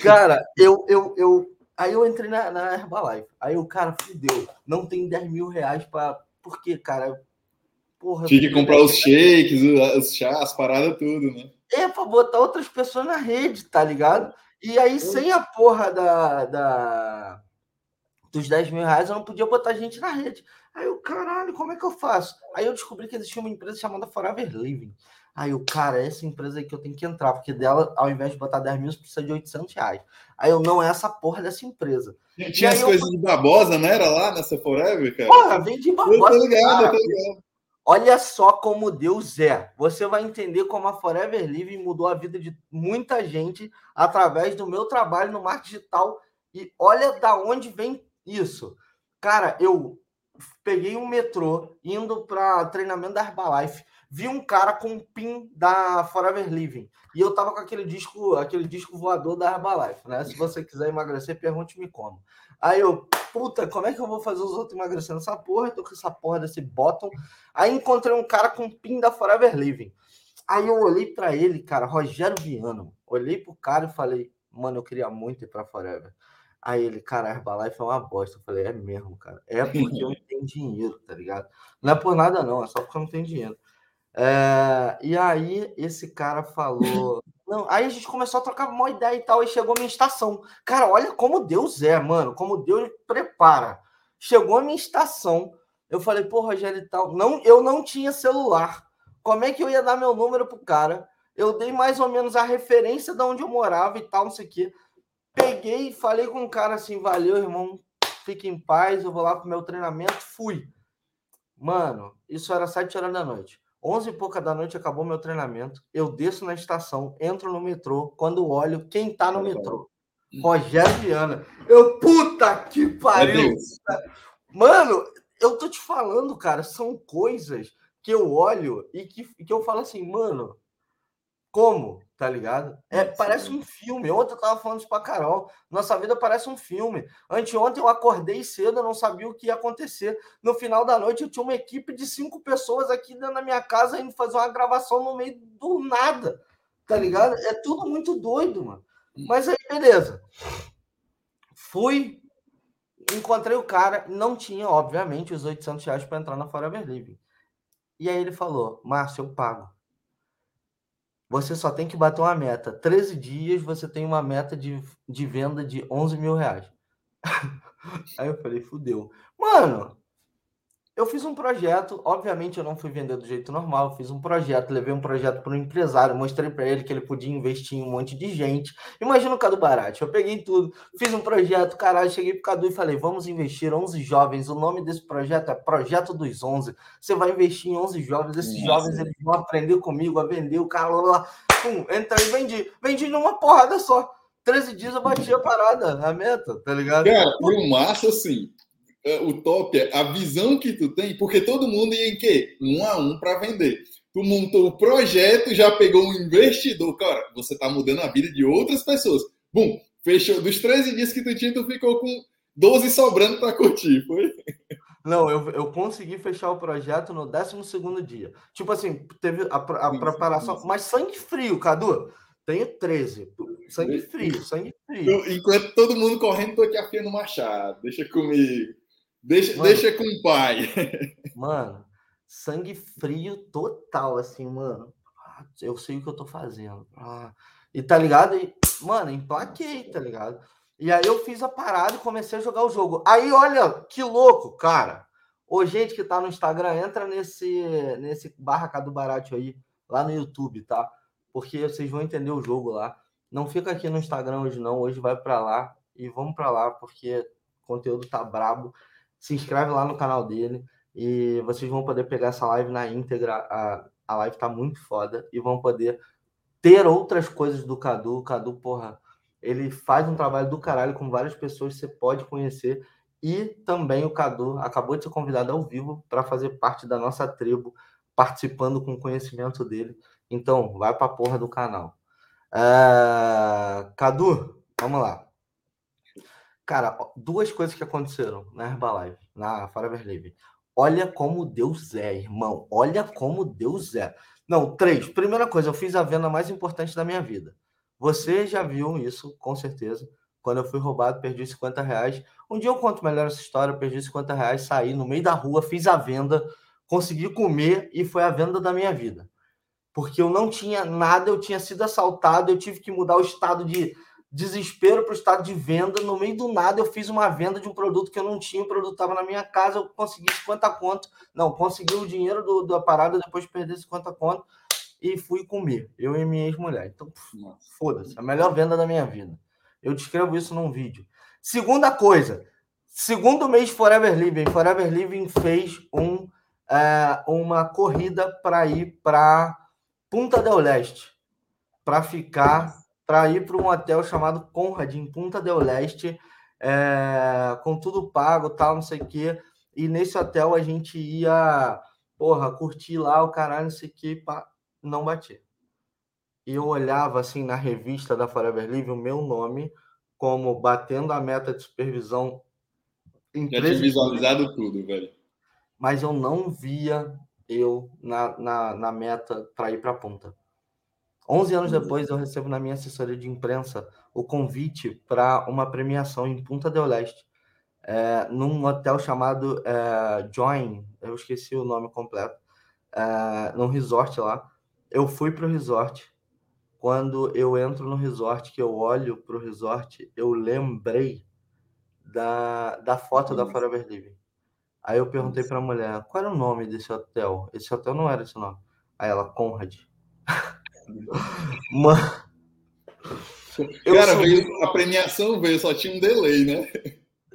Cara, eu. eu, eu... Aí eu entrei na, na Herbalife. Aí o cara, fudeu. Não tem 10 mil reais pra. Por quê, cara? Porra. Tinha que comprar os shakes, os chás, as paradas, tudo, né? É, pra botar outras pessoas na rede, tá ligado? E aí, sem a porra da, da, dos 10 mil reais, eu não podia botar gente na rede. Aí eu, caralho, como é que eu faço? Aí eu descobri que existia uma empresa chamada Forever Living. Aí o cara, essa empresa aí que eu tenho que entrar, porque dela, ao invés de botar 10 mil, precisa de 800 reais. Aí eu, não é essa porra dessa empresa. Tinha as coisas eu... de Barbosa, não era lá nessa Forever, cara? Porra, vem de Barbosa. Eu tô ligado, eu tô ligado. Olha só como Deus é. Você vai entender como a Forever Living mudou a vida de muita gente através do meu trabalho no marketing digital. E olha da onde vem isso. Cara, eu peguei um metrô indo para treinamento da Herbalife. Vi um cara com um pin da Forever Living. E eu tava com aquele disco, aquele disco voador da Herbalife, né? Se você quiser emagrecer, pergunte-me como. Aí eu, puta, como é que eu vou fazer os outros emagrecendo essa porra? Eu tô com essa porra desse bottom. Aí encontrei um cara com um pin da Forever Living. Aí eu olhei para ele, cara, Rogério Viano. Olhei pro cara e falei, mano, eu queria muito ir pra Forever. Aí ele, cara, a Herbalife é uma bosta. Eu falei, é mesmo, cara. É porque eu não tenho dinheiro, tá ligado? Não é por nada, não, é só porque eu não tenho dinheiro. É... E aí esse cara falou. Não, aí a gente começou a trocar uma ideia e tal, e chegou a minha estação. Cara, olha como Deus é, mano, como Deus prepara. Chegou a minha estação. Eu falei, pô, Rogério e tal. Não, eu não tinha celular. Como é que eu ia dar meu número pro cara? Eu dei mais ou menos a referência de onde eu morava e tal, não sei o quê. Peguei e falei com o cara assim: valeu, irmão, fique em paz, eu vou lá pro meu treinamento. Fui. Mano, isso era sete horas da noite. Onze e pouca da noite acabou meu treinamento. Eu desço na estação, entro no metrô. Quando olho, quem tá no metrô? Rogério Viana. Eu, puta que pariu! Mano, eu tô te falando, cara, são coisas que eu olho e que, que eu falo assim, mano, como? Tá ligado? É, parece um filme. Ontem eu tava falando isso pra Carol. Nossa vida parece um filme. Anteontem eu acordei cedo, eu não sabia o que ia acontecer. No final da noite eu tinha uma equipe de cinco pessoas aqui dentro da minha casa indo fazer uma gravação no meio do nada. Tá ligado? É tudo muito doido, mano. Mas aí, beleza. Fui, encontrei o cara, não tinha, obviamente, os 800 reais para entrar na Forever Living. E aí ele falou: Márcio, eu pago. Você só tem que bater uma meta. 13 dias você tem uma meta de, de venda de 11 mil reais. (laughs) aí eu falei: fudeu. Mano, eu fiz um projeto, obviamente eu não fui vender do jeito normal, fiz um projeto, levei um projeto para um empresário, mostrei para ele que ele podia investir em um monte de gente. Imagina o Cadu Barate, eu peguei tudo, fiz um projeto, caralho, cheguei pro Cadu e falei, vamos investir 11 jovens, o nome desse projeto é Projeto dos 11, você vai investir em 11 jovens, esses Nossa. jovens eles vão aprender comigo a vender, o cara lá, pum, entrei e vendi, vendi numa porrada só. 13 dias eu bati a parada, a meta, tá ligado? Cara, foi um massa assim o top é a visão que tu tem, porque todo mundo ia em quê? Um a um para vender. Tu montou o projeto, já pegou um investidor. Cara, você tá mudando a vida de outras pessoas. Bum, fechou. Dos 13 dias que tu tinha, tu ficou com 12 sobrando para curtir, foi? Não, eu, eu consegui fechar o projeto no 12 dia. Tipo assim, teve a, a sim, preparação, sim. mas sangue frio, Cadu. Tenho 13. Sangue frio, sangue frio. Enquanto todo mundo correndo, tô aqui afiando o machado. Deixa comigo. Deixa, mano, deixa com o pai. (laughs) Mano, sangue frio total, assim, mano. Ah, eu sei o que eu tô fazendo. Ah, e tá ligado? E, mano, emplaquei, tá ligado? E aí eu fiz a parada e comecei a jogar o jogo. Aí, olha, que louco, cara. Ô, gente que tá no Instagram, entra nesse, nesse barra do Barato aí, lá no YouTube, tá? Porque vocês vão entender o jogo lá. Não fica aqui no Instagram hoje, não. Hoje vai para lá e vamos para lá, porque o conteúdo tá brabo se inscreve lá no canal dele e vocês vão poder pegar essa live na íntegra. A, a live tá muito foda e vão poder ter outras coisas do Cadu. O Cadu, porra, ele faz um trabalho do caralho com várias pessoas você pode conhecer. E também o Cadu acabou de ser convidado ao vivo para fazer parte da nossa tribo, participando com o conhecimento dele. Então, vai pra porra do canal. Uh, Cadu, vamos lá. Cara, duas coisas que aconteceram na Herbalife, na Forever Living. Olha como Deus é, irmão. Olha como Deus é. Não, três. Primeira coisa, eu fiz a venda mais importante da minha vida. Você já viu isso, com certeza. Quando eu fui roubado, perdi 50 reais. Um dia eu conto melhor essa história. Perdi 50 reais, saí no meio da rua, fiz a venda, consegui comer e foi a venda da minha vida. Porque eu não tinha nada, eu tinha sido assaltado, eu tive que mudar o estado de desespero para o estado de venda. No meio do nada, eu fiz uma venda de um produto que eu não tinha, o produto estava na minha casa, eu consegui 50 conto. Não, consegui o dinheiro do, da parada depois de perder 50 conto e fui comer, eu e minha ex-mulher. Então, foda-se, a melhor venda da minha vida. Eu descrevo isso num vídeo. Segunda coisa, segundo mês Forever Living, Forever Living fez um, é, uma corrida para ir para Punta del Leste, para ficar para ir para um hotel chamado Conrad, em Punta del Leste, é, com tudo pago, tal, não sei o quê. E nesse hotel a gente ia, porra, curtir lá o caralho, não sei o que, pá, não batia. E eu olhava assim na revista da Forever Live o meu nome como batendo a meta de supervisão em Já tinha visualizado tudo, velho. Mas eu não via eu na, na, na meta para ir para a ponta. 11 anos uhum. depois, eu recebo na minha assessoria de imprensa o convite para uma premiação em Punta del Leste, é, num hotel chamado é, Join, eu esqueci o nome completo, é, num resort lá. Eu fui para o resort. Quando eu entro no resort, que eu olho para o resort, eu lembrei da, da foto da Forever Living. Aí eu perguntei para a mulher, qual era o nome desse hotel? Esse hotel não era esse nome. Aí ela, Conrad. (laughs) Mano. Cara, veio, a premiação veio, só tinha um delay, né?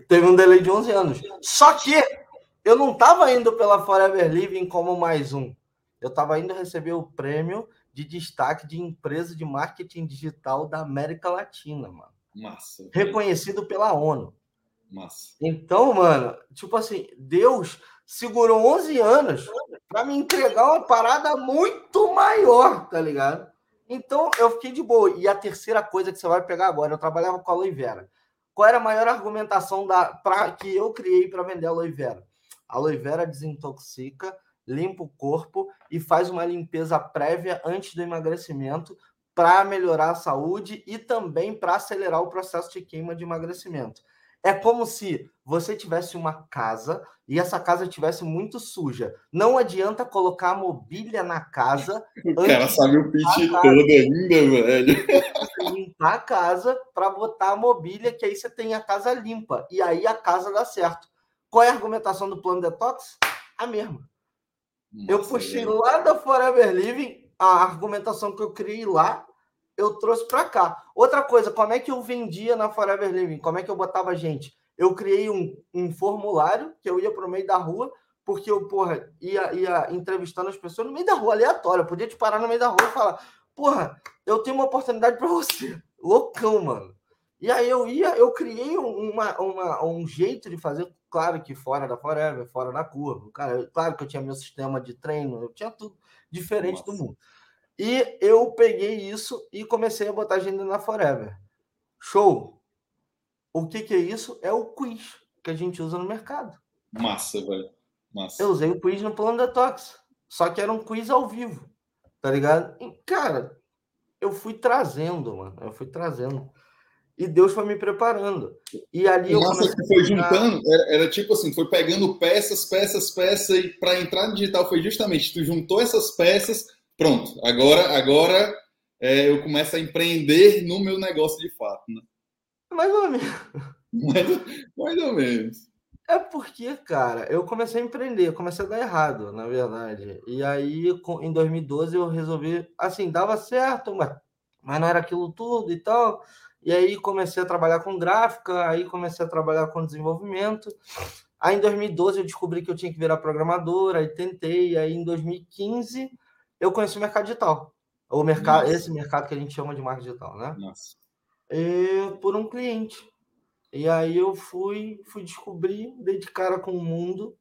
Teve um delay de 11 anos. Só que eu não estava indo pela Forever Living como mais um. Eu estava indo receber o prêmio de destaque de empresa de marketing digital da América Latina, mano. Massa. Reconhecido pela ONU. Massa. Então, mano, tipo assim, Deus segurou 11 anos para me entregar uma parada muito maior, tá ligado? Então eu fiquei de boa. E a terceira coisa que você vai pegar agora, eu trabalhava com a aloe vera. Qual era a maior argumentação da pra, que eu criei para vender a aloe vera? A aloe vera desintoxica, limpa o corpo e faz uma limpeza prévia antes do emagrecimento para melhorar a saúde e também para acelerar o processo de queima de emagrecimento. É como se você tivesse uma casa e essa casa tivesse muito suja. Não adianta colocar a mobília na casa. (laughs) O cara sabe o pitch todo ainda, velho. Limpar a casa para botar a mobília, que aí você tem a casa limpa. E aí a casa dá certo. Qual é a argumentação do plano detox? A mesma. Nossa, eu puxei lá da Forever Living a argumentação que eu criei lá eu trouxe para cá. Outra coisa, como é que eu vendia na Forever Living? Como é que eu botava gente? Eu criei um, um formulário que eu ia para o meio da rua, porque eu, porra, ia, ia entrevistando as pessoas no meio da rua, aleatório. Eu podia te parar no meio da rua e falar, porra, eu tenho uma oportunidade para você. (laughs) Loucão, mano. E aí eu ia, eu criei uma, uma, um jeito de fazer, claro que fora da Forever, fora da curva. Cara, claro que eu tinha meu sistema de treino, eu tinha tudo diferente Nossa. do mundo. E eu peguei isso e comecei a botar agenda na Forever. Show! O que, que é isso? É o quiz que a gente usa no mercado. Massa, velho. Massa. Eu usei o quiz no plano detox. Só que era um quiz ao vivo. Tá ligado? E, cara, eu fui trazendo, mano. Eu fui trazendo. E Deus foi me preparando. E ali eu. Massa que foi juntando, era, era, tipo assim, foi pegando peças, peças, peças, e para entrar no digital foi justamente, tu juntou essas peças pronto, agora, agora é, eu começo a empreender no meu negócio de fato. Né? Mais ou menos. Mais, mais ou menos. É porque, cara, eu comecei a empreender, comecei a dar errado, na verdade. E aí, em 2012, eu resolvi, assim, dava certo, mas, mas não era aquilo tudo e tal. E aí comecei a trabalhar com gráfica, aí comecei a trabalhar com desenvolvimento. Aí em 2012 eu descobri que eu tinha que virar programadora, aí tentei, aí em 2015 eu conheci o mercado digital. O mercado, Nossa. esse mercado que a gente chama de marketing digital, né? Nossa. E, por um cliente. E aí eu fui, fui descobrir, dei de cara com o um mundo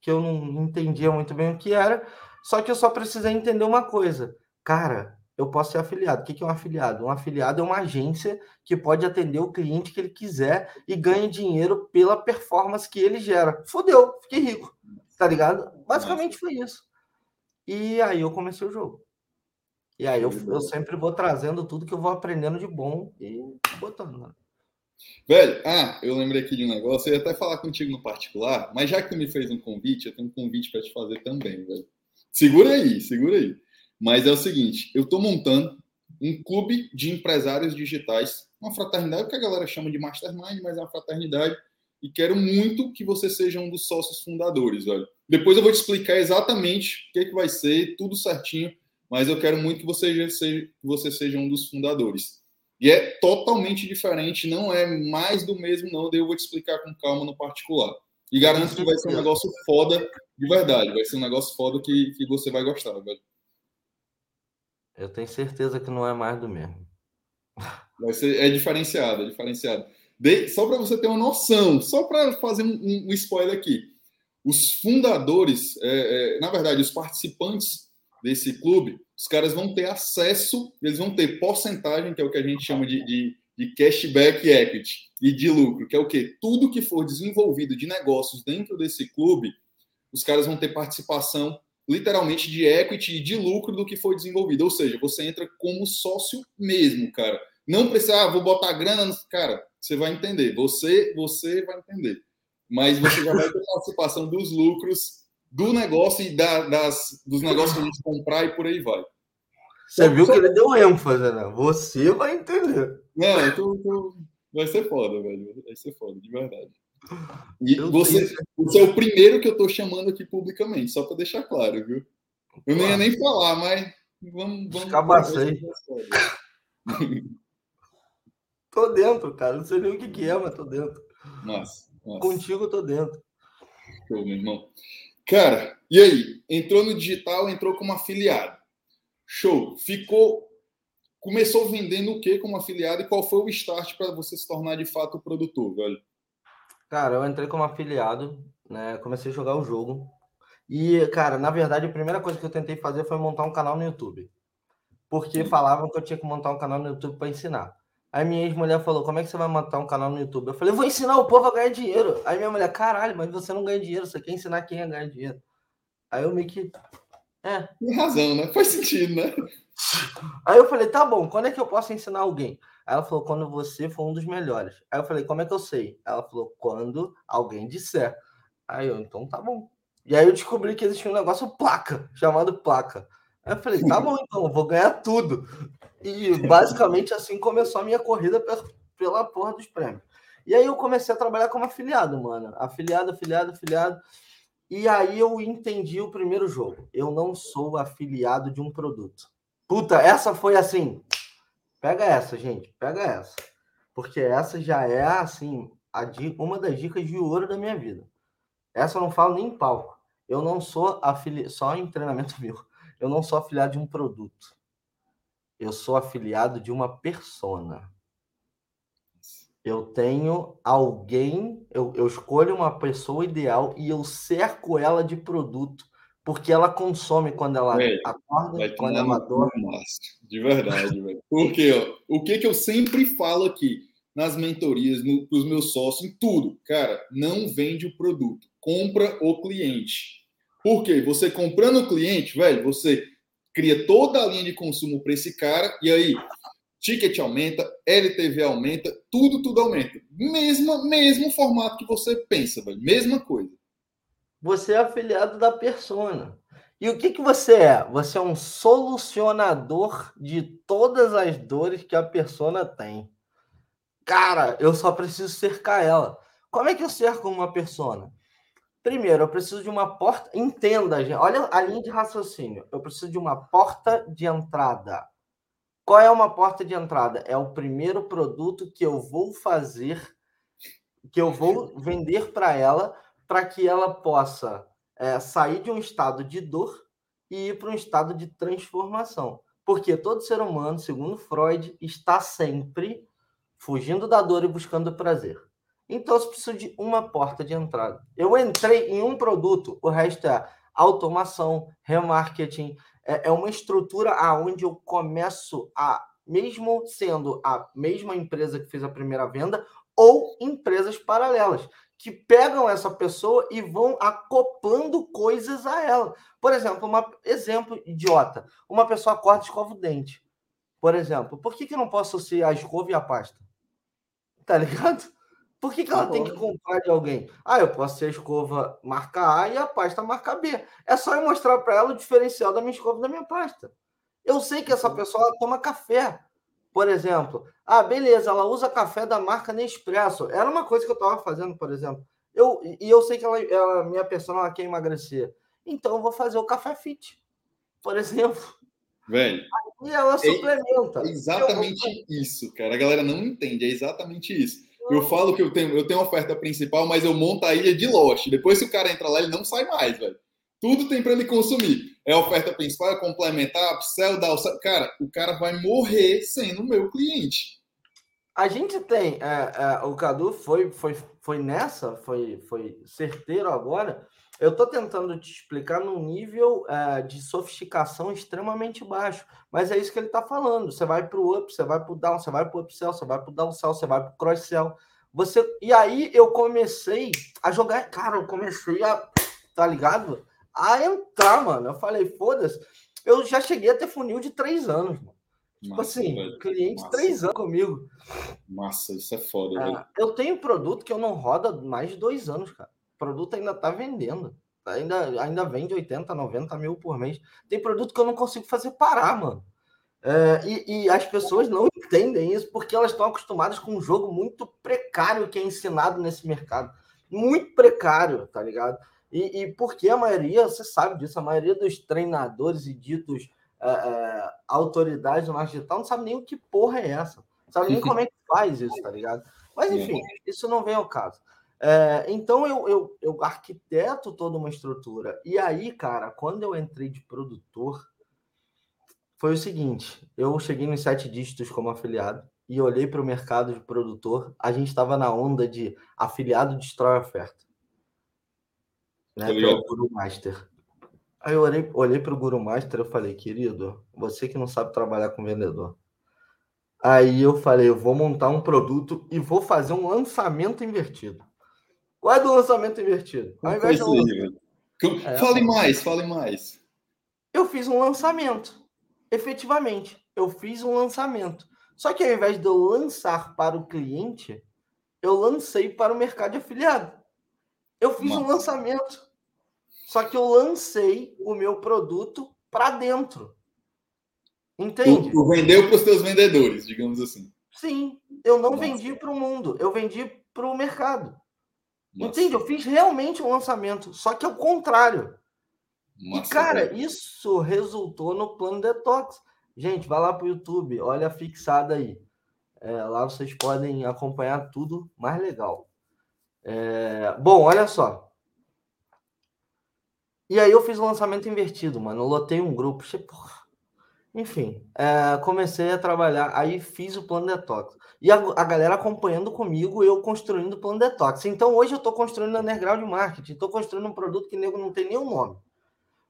que eu não entendia muito bem o que era, só que eu só precisei entender uma coisa. Cara, eu posso ser afiliado. O que é um afiliado? Um afiliado é uma agência que pode atender o cliente que ele quiser e ganha dinheiro pela performance que ele gera. Fodeu, fiquei rico. Tá ligado? Basicamente foi isso. E aí eu comecei o jogo. E aí eu, eu sempre vou trazendo tudo que eu vou aprendendo de bom e botando. Né? Velho, ah, eu lembrei aqui de um negócio, eu ia até falar contigo no particular, mas já que tu me fez um convite, eu tenho um convite para te fazer também, velho. Segura aí, segura aí. Mas é o seguinte, eu estou montando um clube de empresários digitais, uma fraternidade que a galera chama de mastermind, mas é uma fraternidade e quero muito que você seja um dos sócios fundadores, velho. Depois eu vou te explicar exatamente o que, é que vai ser, tudo certinho, mas eu quero muito que você seja, que você seja um dos fundadores. E é totalmente diferente, não é mais do mesmo, não. Daí eu vou te explicar com calma no particular. E garanto que vai ser um negócio foda de verdade. Vai ser um negócio foda que, que você vai gostar, velho. Eu tenho certeza que não é mais do mesmo. Vai ser, é diferenciado, é diferenciado. De, só para você ter uma noção, só para fazer um, um, spoiler aqui. Os fundadores, é, é, na verdade, os participantes desse clube, os caras vão ter acesso, eles vão ter porcentagem, que é o que a gente chama de, de, de cashback equity e de lucro, que é o quê? Tudo que for desenvolvido de negócios dentro desse clube, os caras vão ter participação literalmente de equity e de lucro do que foi desenvolvido. Ou seja, você entra como sócio mesmo, cara. Não precisa, ah, vou botar grana, cara, você vai entender. Você, você vai entender mas você já vai ter participação dos lucros do negócio e da, das, dos negócios que a gente comprar e por aí vai. Você viu que ele deu ênfase, né? Você vai entender. Não, tô, tô... vai ser foda, velho. Vai ser foda, de verdade. E você, você é o primeiro que eu tô chamando aqui publicamente, só para deixar claro, viu? Eu não ia nem falar, mas vamos. vamos Cabacei. tô dentro, cara. Não sei nem o que, que é, mas tô dentro. Nossa. Nossa. Contigo eu tô dentro. Show, meu irmão. Cara, e aí? Entrou no digital, entrou como afiliado. Show. Ficou. Começou vendendo o que como afiliado e qual foi o start para você se tornar de fato produtor, velho? Cara, eu entrei como afiliado, né? Comecei a jogar o jogo. E, cara, na verdade, a primeira coisa que eu tentei fazer foi montar um canal no YouTube. Porque falavam que eu tinha que montar um canal no YouTube para ensinar. Aí minha ex-mulher falou: Como é que você vai montar um canal no YouTube? Eu falei: Vou ensinar o povo a ganhar dinheiro. Aí minha mulher: Caralho, mas você não ganha dinheiro, você quer ensinar quem a ganhar dinheiro. Aí eu meio que. É. Tem razão, né? Faz sentido, né? Aí eu falei: Tá bom, quando é que eu posso ensinar alguém? Aí ela falou: Quando você for um dos melhores. Aí eu falei: Como é que eu sei? Ela falou: Quando alguém disser. Aí eu: Então tá bom. E aí eu descobri que existia um negócio placa, chamado placa. Eu falei: Tá bom, então, vou ganhar tudo. E basicamente assim começou a minha corrida pela porra dos prêmios. E aí eu comecei a trabalhar como afiliado, mano. Afiliado, afiliado, afiliado. E aí eu entendi o primeiro jogo. Eu não sou afiliado de um produto. Puta, essa foi assim. Pega essa, gente. Pega essa. Porque essa já é, assim, a, uma das dicas de ouro da minha vida. Essa eu não falo nem em palco. Eu não sou afiliado, só em treinamento (laughs) meu. Eu não sou afiliado de um produto eu sou afiliado de uma persona. Eu tenho alguém, eu, eu escolho uma pessoa ideal e eu cerco ela de produto, porque ela consome quando ela acorda, quando ela dorme. De verdade, velho. Porque ó, o que, que eu sempre falo aqui nas mentorias, no, para os meus sócios, em tudo, cara, não vende o produto, compra o cliente. Por quê? Você comprando o cliente, velho, você cria toda a linha de consumo para esse cara, e aí ticket aumenta, LTV aumenta, tudo, tudo aumenta. Mesmo, mesmo formato que você pensa, velho. Mesma coisa. Você é afiliado da persona. E o que, que você é? Você é um solucionador de todas as dores que a persona tem. Cara, eu só preciso cercar ela. Como é que eu cerco uma persona? Primeiro, eu preciso de uma porta. Entenda, gente. Olha a linha de raciocínio. Eu preciso de uma porta de entrada. Qual é uma porta de entrada? É o primeiro produto que eu vou fazer, que eu vou vender para ela, para que ela possa é, sair de um estado de dor e ir para um estado de transformação. Porque todo ser humano, segundo Freud, está sempre fugindo da dor e buscando prazer. Então, eu preciso de uma porta de entrada. Eu entrei em um produto, o resto é automação, remarketing, é, é uma estrutura aonde eu começo a, mesmo sendo a mesma empresa que fez a primeira venda, ou empresas paralelas, que pegam essa pessoa e vão acoplando coisas a ela. Por exemplo, um exemplo idiota: uma pessoa corta e escova o dente. Por exemplo, por que, que não posso ser a escova e a pasta? Tá ligado? Por que, que ela tem que comprar de alguém? Ah, eu posso ser a escova marca A e a pasta marca B. É só eu mostrar para ela o diferencial da minha escova e da minha pasta. Eu sei que essa pessoa toma café, por exemplo. Ah, beleza, ela usa café da marca Nespresso. Era uma coisa que eu estava fazendo, por exemplo. Eu, e eu sei que ela, ela minha pessoa ela quer emagrecer. Então eu vou fazer o café fit, por (laughs) exemplo. Velho. E ela suplementa. É exatamente eu... isso, cara. A galera não entende, é exatamente isso. Eu falo que eu tenho, eu tenho oferta principal, mas eu monto a ilha de Lost. Depois, se o cara entra lá, ele não sai mais, velho. Tudo tem para ele consumir. É oferta principal, é complementar, upsell, dar o... Cara, o cara vai morrer sendo meu cliente. A gente tem. É, é, o Cadu foi, foi, foi nessa, foi, foi certeiro agora. Eu estou tentando te explicar num nível uh, de sofisticação extremamente baixo, mas é isso que ele está falando. Você vai para o up, você vai para o down, você vai para o upsell, você vai para o downsell, você vai para o cross-sell. Você... E aí eu comecei a jogar. Cara, eu comecei a. Tá ligado? A entrar, mano. Eu falei, foda-se. Eu já cheguei a ter funil de três anos, mano. Tipo Massa, assim, velho. cliente Massa. três anos comigo. Massa, isso é foda, velho. Ah, eu tenho produto que eu não roda mais de dois anos, cara. O produto ainda tá vendendo. Ainda, ainda vende 80, 90 mil por mês. Tem produto que eu não consigo fazer parar, mano. É, e, e, as pessoas não entendem isso porque elas estão acostumadas com um jogo muito precário que é ensinado nesse mercado. Muito precário, tá ligado? E, e porque a maioria, você sabe disso, a maioria dos treinadores e ditos é, é, autoridades do marketing digital não sabe nem o que porra é essa. Não sabe nem (laughs) como é que faz isso, tá ligado? Mas enfim, isso não vem ao caso. É, então eu, eu, eu arquiteto toda uma estrutura. E aí, cara, quando eu entrei de produtor, foi o seguinte: eu cheguei nos sete dígitos como afiliado e olhei para o mercado de produtor. A gente estava na onda de afiliado destrói oferta. Né, que é o Guru Master. Aí eu olhei, olhei para o Guru Master e falei, querido, você que não sabe trabalhar com vendedor. Aí eu falei, eu vou montar um produto e vou fazer um lançamento invertido. Qual é do lançamento invertido? Ao invés de um... é, fale mais, fale mais. Eu fiz um lançamento. Efetivamente, eu fiz um lançamento. Só que ao invés de eu lançar para o cliente, eu lancei para o mercado de afiliado. Eu fiz Nossa. um lançamento. Só que eu lancei o meu produto para dentro. Entende? Tu, vendeu para os teus vendedores, digamos assim. Sim, eu não Nossa. vendi para o mundo, eu vendi para o mercado. Nossa. Entende? Eu fiz realmente um lançamento, só que ao contrário. Nossa, e, cara, isso resultou no plano detox. Gente, vai lá para o YouTube, olha a fixada aí. É, lá vocês podem acompanhar tudo mais legal. É, bom, olha só. E aí eu fiz o um lançamento invertido, mano. Eu lotei um grupo. Enfim, é, comecei a trabalhar. Aí fiz o plano detox. E a, a galera acompanhando comigo, eu construindo o plano detox. Então hoje eu estou construindo underground marketing. Estou construindo um produto que nego não tem nenhum nome.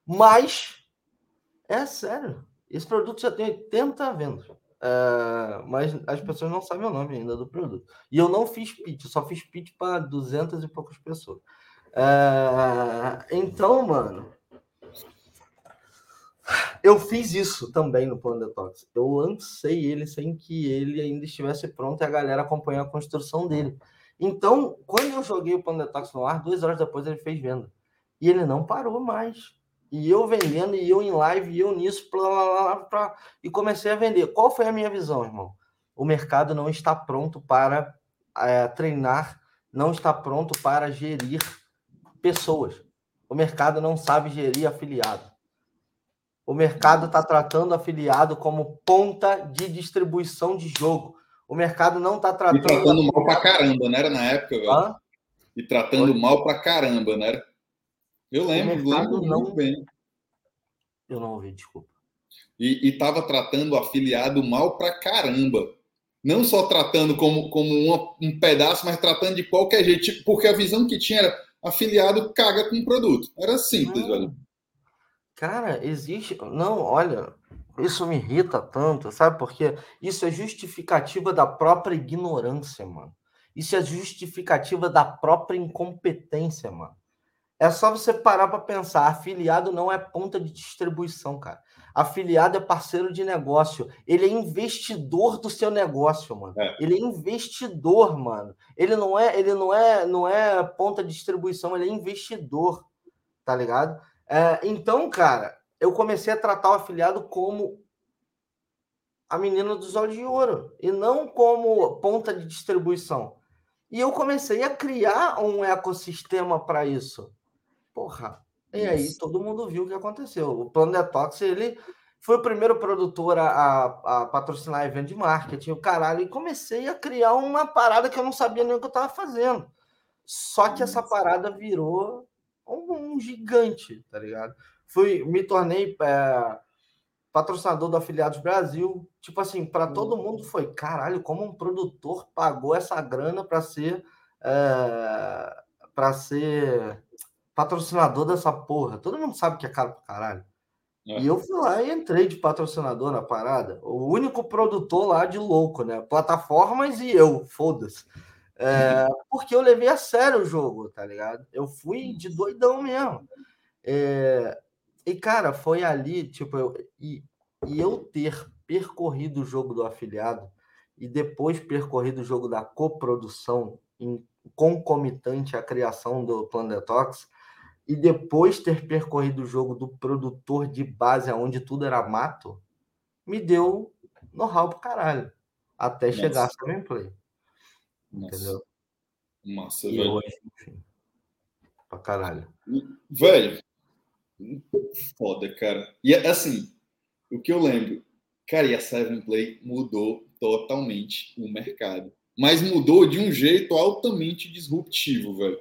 Mas, é sério. Esse produto já tem 80 vendas. É, mas as pessoas não sabem o nome ainda do produto. E eu não fiz pitch, eu só fiz pitch para 200 e poucas pessoas. É, então, mano, eu fiz isso também no Plano Detox. Eu lancei ele sem que ele ainda estivesse pronto e a galera acompanhou a construção dele. Então, quando eu joguei o Plano Detox no ar, duas horas depois ele fez venda. E ele não parou mais. E eu vendendo, e eu em live, e eu nisso, e comecei a vender. Qual foi a minha visão, irmão? O mercado não está pronto para é, treinar, não está pronto para gerir pessoas. O mercado não sabe gerir afiliado. O mercado está tratando afiliado como ponta de distribuição de jogo. O mercado não está tratando. E tratando mal pra caramba, não era na época, velho? Hã? E tratando mal pra caramba, não era? Eu lembro, lembro não... muito bem. Eu não ouvi, desculpa. E estava tratando o afiliado mal pra caramba. Não só tratando como, como uma, um pedaço, mas tratando de qualquer jeito. Tipo, porque a visão que tinha era afiliado caga com o produto. Era simples, velho. Cara, existe. Não, olha, isso me irrita tanto, sabe? Porque isso é justificativa da própria ignorância, mano. Isso é justificativa da própria incompetência, mano. É só você parar para pensar. Afiliado não é ponta de distribuição, cara. Afiliado é parceiro de negócio. Ele é investidor do seu negócio, mano. É. Ele é investidor, mano. Ele não é, ele não é, não é ponta de distribuição. Ele é investidor, tá ligado? É, então, cara, eu comecei a tratar o afiliado como a menina dos olhos de ouro e não como ponta de distribuição. E eu comecei a criar um ecossistema para isso. Porra. E Isso. aí todo mundo viu o que aconteceu. O Plano Detox, ele foi o primeiro produtor a, a, patrocinar evento de marketing, o caralho, e comecei a criar uma parada que eu não sabia nem o que eu estava fazendo. Só que essa parada virou um, um gigante, tá ligado? Fui, me tornei é, patrocinador do Afiliados Brasil. Tipo assim, para todo mundo foi, caralho, como um produtor pagou essa grana para ser. É, para ser patrocinador dessa porra. Todo mundo sabe que é caro pra caralho. É. E eu fui lá e entrei de patrocinador na parada. O único produtor lá de louco, né? Plataformas e eu, foda-se. É, porque eu levei a sério o jogo, tá ligado? Eu fui de doidão mesmo. É, e, cara, foi ali, tipo, eu, e, e eu ter percorrido o jogo do afiliado e depois percorrido o jogo da coprodução em concomitante à criação do Plan Detox, e depois ter percorrido o jogo do produtor de base, onde tudo era mato, me deu know-how pro caralho. Até Nossa. chegar a gameplay. Entendeu? Massa, e velho. Hoje, enfim, pra caralho. Velho, foda, cara. E assim, o que eu lembro, cara, e a Seven Play mudou totalmente o mercado. Mas mudou de um jeito altamente disruptivo, velho.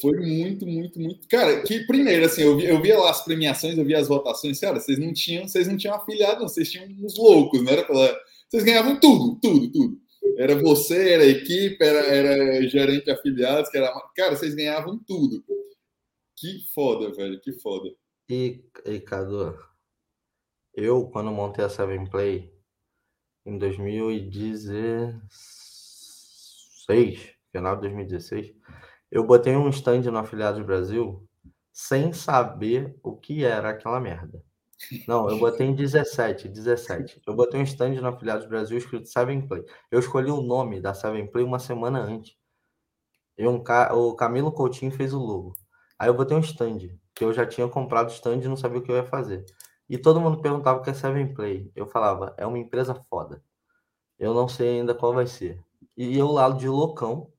Foi muito, muito, muito. Cara, que primeiro, assim, eu, vi, eu via lá as premiações, eu via as votações, cara, vocês não tinham, vocês não tinham afiliado, não, vocês tinham uns loucos, não era pela. Vocês ganhavam tudo, tudo, tudo. Era você, era equipe, era, era gerente de afiliados, que era. Cara, vocês ganhavam tudo. Que foda, velho, que foda. E, e Cadu, eu, quando montei a Seven Play, em 2016, final de 2016, eu botei um stand no Afiliados Brasil sem saber o que era aquela merda. Não, eu botei em 17, 17. Eu botei um stand no Afiliados Brasil escrito Seven Play. Eu escolhi o nome da Seven Play uma semana antes. E um, o Camilo Coutinho fez o logo. Aí eu botei um stand, que eu já tinha comprado stand e não sabia o que eu ia fazer. E todo mundo perguntava o que é Seven Play. Eu falava, é uma empresa foda. Eu não sei ainda qual vai ser. E eu lá de loucão,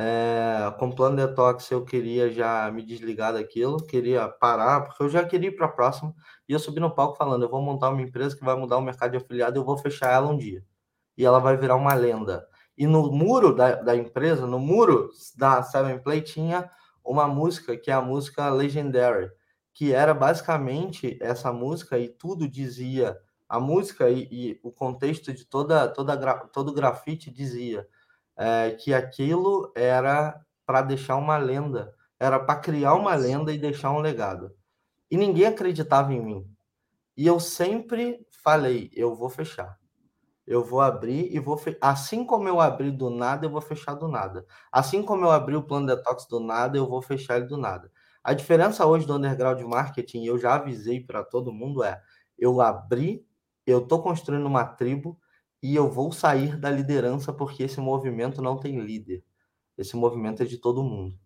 é, com plano detox, eu queria já me desligar daquilo, queria parar, porque eu já queria ir para a próxima. E eu subi no palco falando: eu vou montar uma empresa que vai mudar o mercado de afiliado eu vou fechar ela um dia. E ela vai virar uma lenda. E no muro da, da empresa, no muro da Seven Play, tinha uma música que é a música Legendary, que era basicamente essa música e tudo dizia. A música e, e o contexto de toda, toda todo grafite dizia é, que aquilo era para deixar uma lenda, era para criar uma lenda e deixar um legado. E ninguém acreditava em mim. E eu sempre falei: eu vou fechar. Eu vou abrir e vou. Fe... Assim como eu abri do nada, eu vou fechar do nada. Assim como eu abri o plano detox do nada, eu vou fechar ele do nada. A diferença hoje do underground marketing, eu já avisei para todo mundo, é: eu abri, eu estou construindo uma tribo, e eu vou sair da liderança porque esse movimento não tem líder. Esse movimento é de todo mundo.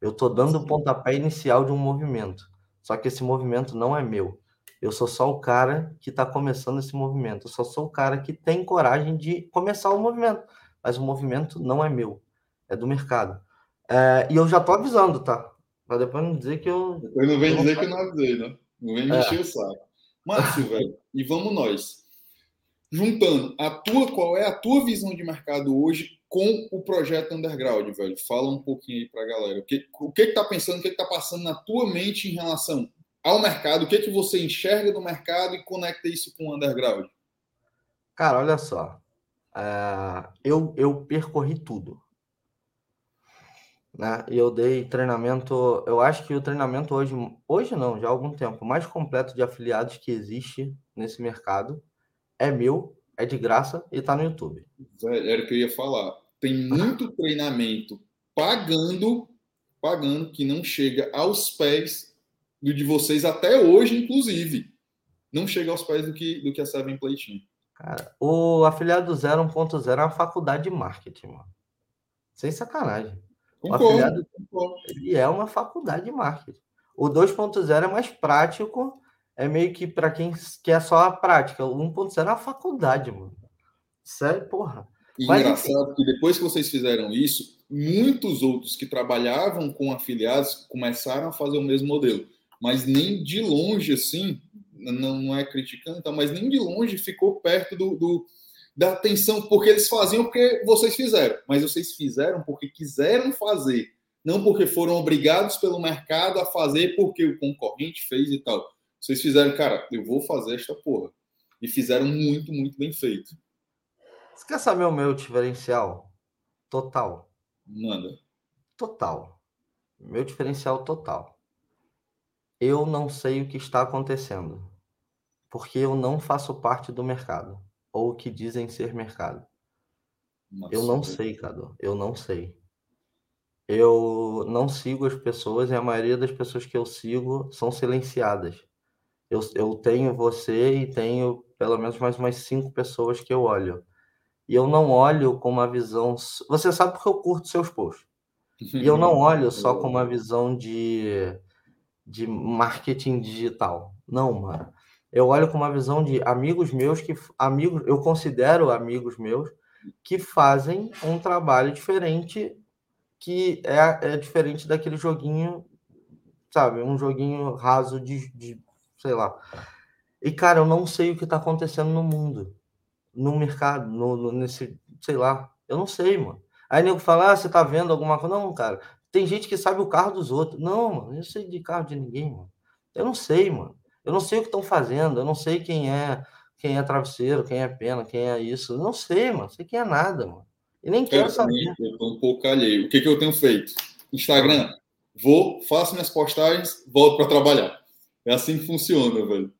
Eu estou dando o pontapé inicial de um movimento, só que esse movimento não é meu. Eu sou só o cara que está começando esse movimento. Eu só sou o cara que tem coragem de começar o movimento, mas o movimento não é meu, é do mercado. É, e eu já estou avisando, tá? Para depois não dizer que eu. Depois não vem dizer que eu não avisei, né? Não vem é. encher o saco. Márcio, (laughs) velho, e vamos nós juntando a tua, qual é a tua visão de mercado hoje com o projeto Underground, velho? Fala um pouquinho aí para a galera. O que o que está pensando, o que está passando na tua mente em relação ao mercado? O que que você enxerga do mercado e conecta isso com o Underground? Cara, olha só. Uh, eu, eu percorri tudo. Né? E eu dei treinamento. Eu acho que o treinamento hoje, hoje não, já há algum tempo, mais completo de afiliados que existe nesse mercado é meu, é de graça e tá no YouTube. Era o que eu ia falar. Tem muito treinamento pagando, pagando, que não chega aos pés do de vocês até hoje, inclusive. Não chega aos pés do que, do que a Seven Play tinha. Cara, o afiliado 0.0 é uma faculdade de marketing, mano. Sem sacanagem. Concordo, o afiliado concordo. ele é uma faculdade de marketing. O 2.0 é mais prático é meio que para quem quer só a prática. O 1.0 é uma faculdade, mano. Sério, porra. E Mas, engraçado enfim. que depois que vocês fizeram isso, muitos outros que trabalhavam com afiliados começaram a fazer o mesmo modelo. Mas nem de longe, assim, não, não é criticando, tá? mas nem de longe ficou perto do, do, da atenção, porque eles faziam porque vocês fizeram. Mas vocês fizeram porque quiseram fazer, não porque foram obrigados pelo mercado a fazer porque o concorrente fez e tal. Vocês fizeram, cara, eu vou fazer esta porra. E fizeram muito, muito bem feito. Você quer saber o meu diferencial? Total. Manda. Total. Meu diferencial total. Eu não sei o que está acontecendo, porque eu não faço parte do mercado, ou o que dizem ser mercado. Nossa, eu não sei, Cadu. Eu não sei. Eu não sigo as pessoas e a maioria das pessoas que eu sigo são silenciadas. Eu, eu tenho você e tenho pelo menos mais umas cinco pessoas que eu olho. E eu não olho com uma visão. Você sabe porque eu curto seus posts. E eu não (laughs) olho só com uma visão de, de marketing digital. Não, mano. Eu olho com uma visão de amigos meus que amigos, eu considero amigos meus que fazem um trabalho diferente que é, é diferente daquele joguinho, sabe? Um joguinho raso de, de sei lá. E, cara, eu não sei o que está acontecendo no mundo, no mercado, no, no, nesse, sei lá. Eu não sei, mano. Aí nego fala, ah, você tá vendo alguma coisa? Não, cara. Tem gente que sabe o carro dos outros. Não, mano, eu não sei de carro de ninguém, mano. Eu não sei, mano. Eu não sei o que estão fazendo. Eu não sei quem é quem é travesseiro, quem é pena, quem é isso. Eu não sei, mano. Sei quem é nada, mano. E nem quero saber. Eu tô um pouco alheio. O que, que eu tenho feito? Instagram. Vou, faço minhas postagens, volto para trabalhar. É assim que funciona, velho.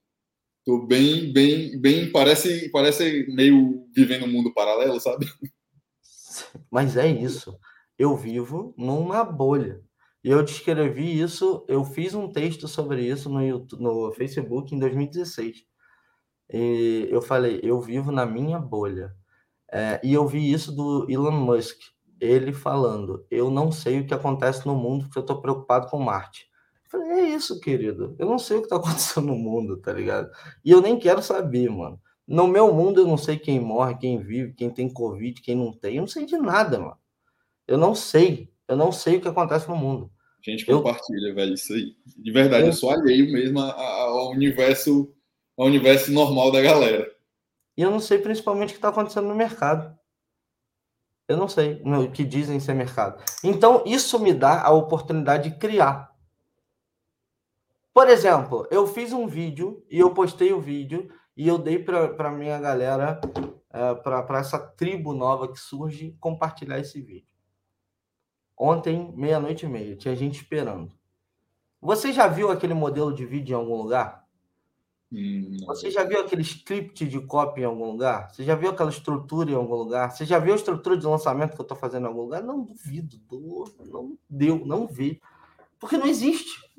Tô bem, bem, bem. Parece, parece meio vivendo um mundo paralelo, sabe? (laughs) Mas é isso. Eu vivo numa bolha. E eu descrevi isso, eu fiz um texto sobre isso no, YouTube, no Facebook em 2016. E eu falei, eu vivo na minha bolha. É, e eu vi isso do Elon Musk, ele falando: Eu não sei o que acontece no mundo porque eu estou preocupado com Marte. Falei: É isso, querido. Eu não sei o que está (laughs) acontecendo no mundo, tá ligado? E eu nem quero saber, mano. No meu mundo, eu não sei quem morre, quem vive, quem tem Covid, quem não tem. Eu não sei de nada, mano. Eu não sei. Eu não sei o que acontece no mundo. A gente compartilha, eu... velho, isso aí. De verdade, eu, eu sou alheio mesmo ao universo, ao universo normal da galera. E eu não sei principalmente o que está acontecendo no mercado. Eu não sei o que dizem ser mercado. Então, isso me dá a oportunidade de criar. Por exemplo, eu fiz um vídeo e eu postei o vídeo e eu dei para a minha galera, é, para essa tribo nova que surge, compartilhar esse vídeo. Ontem, meia-noite e meia, tinha gente esperando. Você já viu aquele modelo de vídeo em algum lugar? Hum, Você já viu aquele script de copy em algum lugar? Você já viu aquela estrutura em algum lugar? Você já viu a estrutura de lançamento que eu estou fazendo em algum lugar? Não duvido, não deu, não vi. Porque não existe.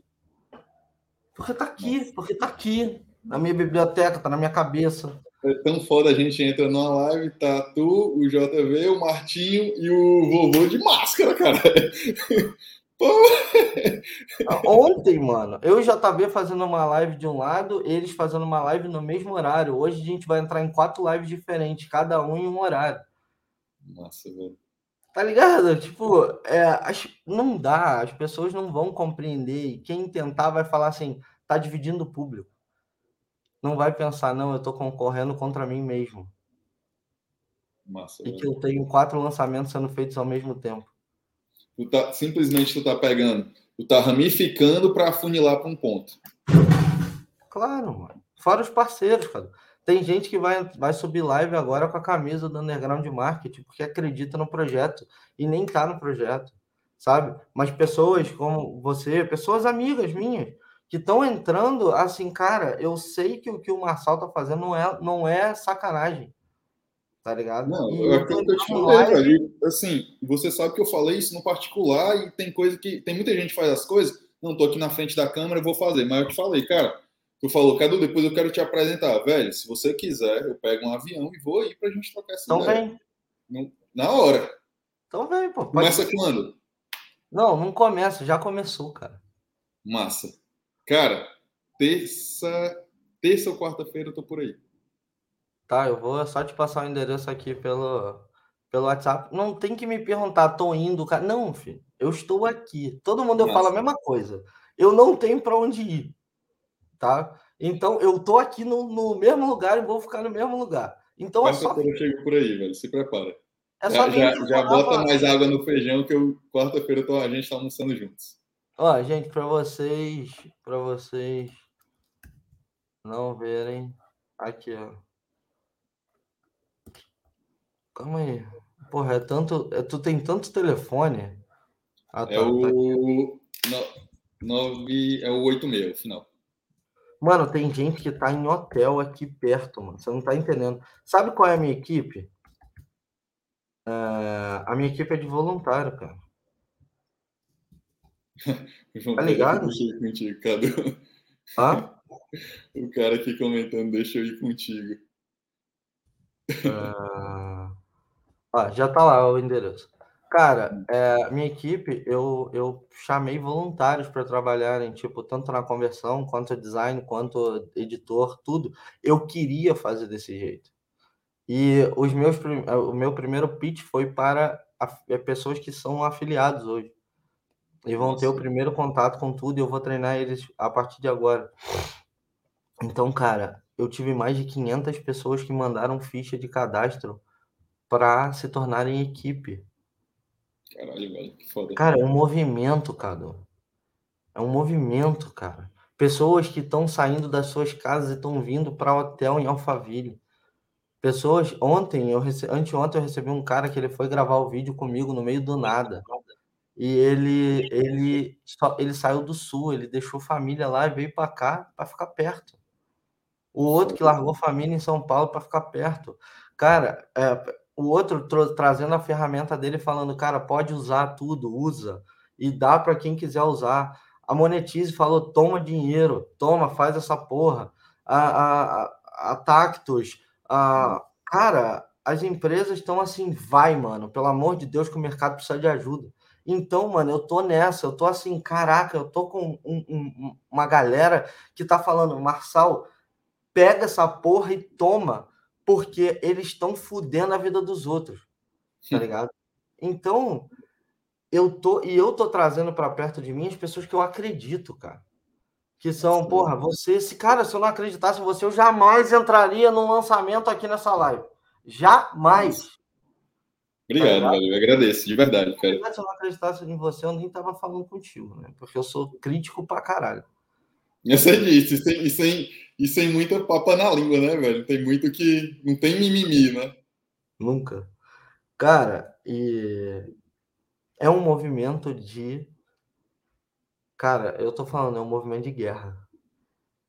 Porque está aqui, porque está aqui, na minha biblioteca, está na minha cabeça. É tão foda a gente entra numa live, tá tu, o JV, o Martinho e o vovô de máscara, cara. (laughs) Ontem, mano, eu e o JB fazendo uma live de um lado, eles fazendo uma live no mesmo horário. Hoje a gente vai entrar em quatro lives diferentes, cada um em um horário. Nossa, velho. Tá ligado? Tipo, é, as, não dá, as pessoas não vão compreender. E quem tentar vai falar assim, tá dividindo o público. Não vai pensar, não, eu tô concorrendo contra mim mesmo. Massa, e velho. que eu tenho quatro lançamentos sendo feitos ao mesmo tempo tu tá, simplesmente tu tá pegando, tu tá ramificando para afunilar para um ponto. Claro, mano. Fora os parceiros, cara. Tem gente que vai, vai subir live agora com a camisa do Underground Marketing, porque acredita no projeto e nem tá no projeto, sabe? Mas pessoas como você, pessoas amigas minhas, que estão entrando assim, cara, eu sei que o que o Marçal tá fazendo não é, não é sacanagem tá ligado? Não, e é aquilo que eu te falei, velho. Assim, você sabe que eu falei isso no particular e tem coisa que. Tem muita gente que faz as coisas. Não tô aqui na frente da câmera, eu vou fazer. Mas eu te falei, cara. Tu falou, Cadu, depois eu quero te apresentar. Velho, se você quiser, eu pego um avião e vou aí pra gente trocar essa então ideia. Vem. Na hora. Então vem, pô. Começa quando? Não, não começa, já começou, cara. Massa. Cara, terça, terça ou quarta-feira eu tô por aí. Tá, eu vou só te passar o endereço aqui pelo, pelo WhatsApp. Não tem que me perguntar, tô indo, cara. Não, filho, eu estou aqui. Todo mundo eu falo a mesma coisa. Eu não tenho para onde ir, tá? Então eu tô aqui no, no mesmo lugar e vou ficar no mesmo lugar. Então é só. Eu chego por aí, velho. Se prepara. É já, já, já bota mais água no feijão que eu quarta-feira tô, a gente tá almoçando juntos. Ó, gente, para vocês, para vocês não verem aqui, ó. Calma aí. Porra, é tanto. É, tu tem tanto telefone. Ah, tá, é, tá o, 9 é o 86, o final. Mano, tem gente que tá em hotel aqui perto, mano. Você não tá entendendo. Sabe qual é a minha equipe? Uh, a minha equipe é de voluntário, cara. (laughs) tá ligado? Deixa eu ir contigo, Cadu. Hã? (laughs) O cara aqui comentando, deixa eu ir contigo. Uh... Ah, já tá lá o endereço. Cara, é, minha equipe, eu, eu chamei voluntários para trabalharem, tipo, tanto na conversão, quanto design, quanto editor, tudo. Eu queria fazer desse jeito. E os meus, o meu primeiro pitch foi para é, pessoas que são afiliados hoje. E vão ter o primeiro contato com tudo e eu vou treinar eles a partir de agora. Então, cara, eu tive mais de 500 pessoas que mandaram ficha de cadastro para se tornarem equipe. Caralho, velho, que foda. Cara, é um movimento, cara. É um movimento, cara. Pessoas que estão saindo das suas casas e estão vindo para hotel em Alphaville. Pessoas, ontem, eu rece... anteontem eu recebi um cara que ele foi gravar o vídeo comigo no meio do nada. E ele ele só, ele saiu do sul, ele deixou família lá e veio para cá para ficar perto. O outro que largou família em São Paulo para ficar perto. Cara, é, o outro trazendo a ferramenta dele falando, cara, pode usar tudo, usa e dá para quem quiser usar. A Monetize falou, toma dinheiro, toma, faz essa porra. A, a, a Tactus, a, cara, as empresas estão assim, vai, mano, pelo amor de Deus que o mercado precisa de ajuda. Então, mano, eu tô nessa, eu tô assim, caraca, eu tô com um, um, uma galera que tá falando, Marçal, pega essa porra e toma porque eles estão fudendo a vida dos outros, tá ligado? Então, eu tô e eu tô trazendo para perto de mim as pessoas que eu acredito, cara. Que são, porra, você, se cara, se eu não acreditasse em você, eu jamais entraria num lançamento aqui nessa live. Jamais. Obrigado, tá velho. Eu agradeço, de verdade, cara. Se eu não acreditasse em você, eu nem tava falando contigo, né? Porque eu sou crítico pra caralho. Eu sei disso, e sem, e sem, e sem muita papa na língua, né, velho? Tem muito que. Não tem mimimi, né? Nunca. Cara, e é um movimento de. Cara, eu tô falando, é um movimento de guerra.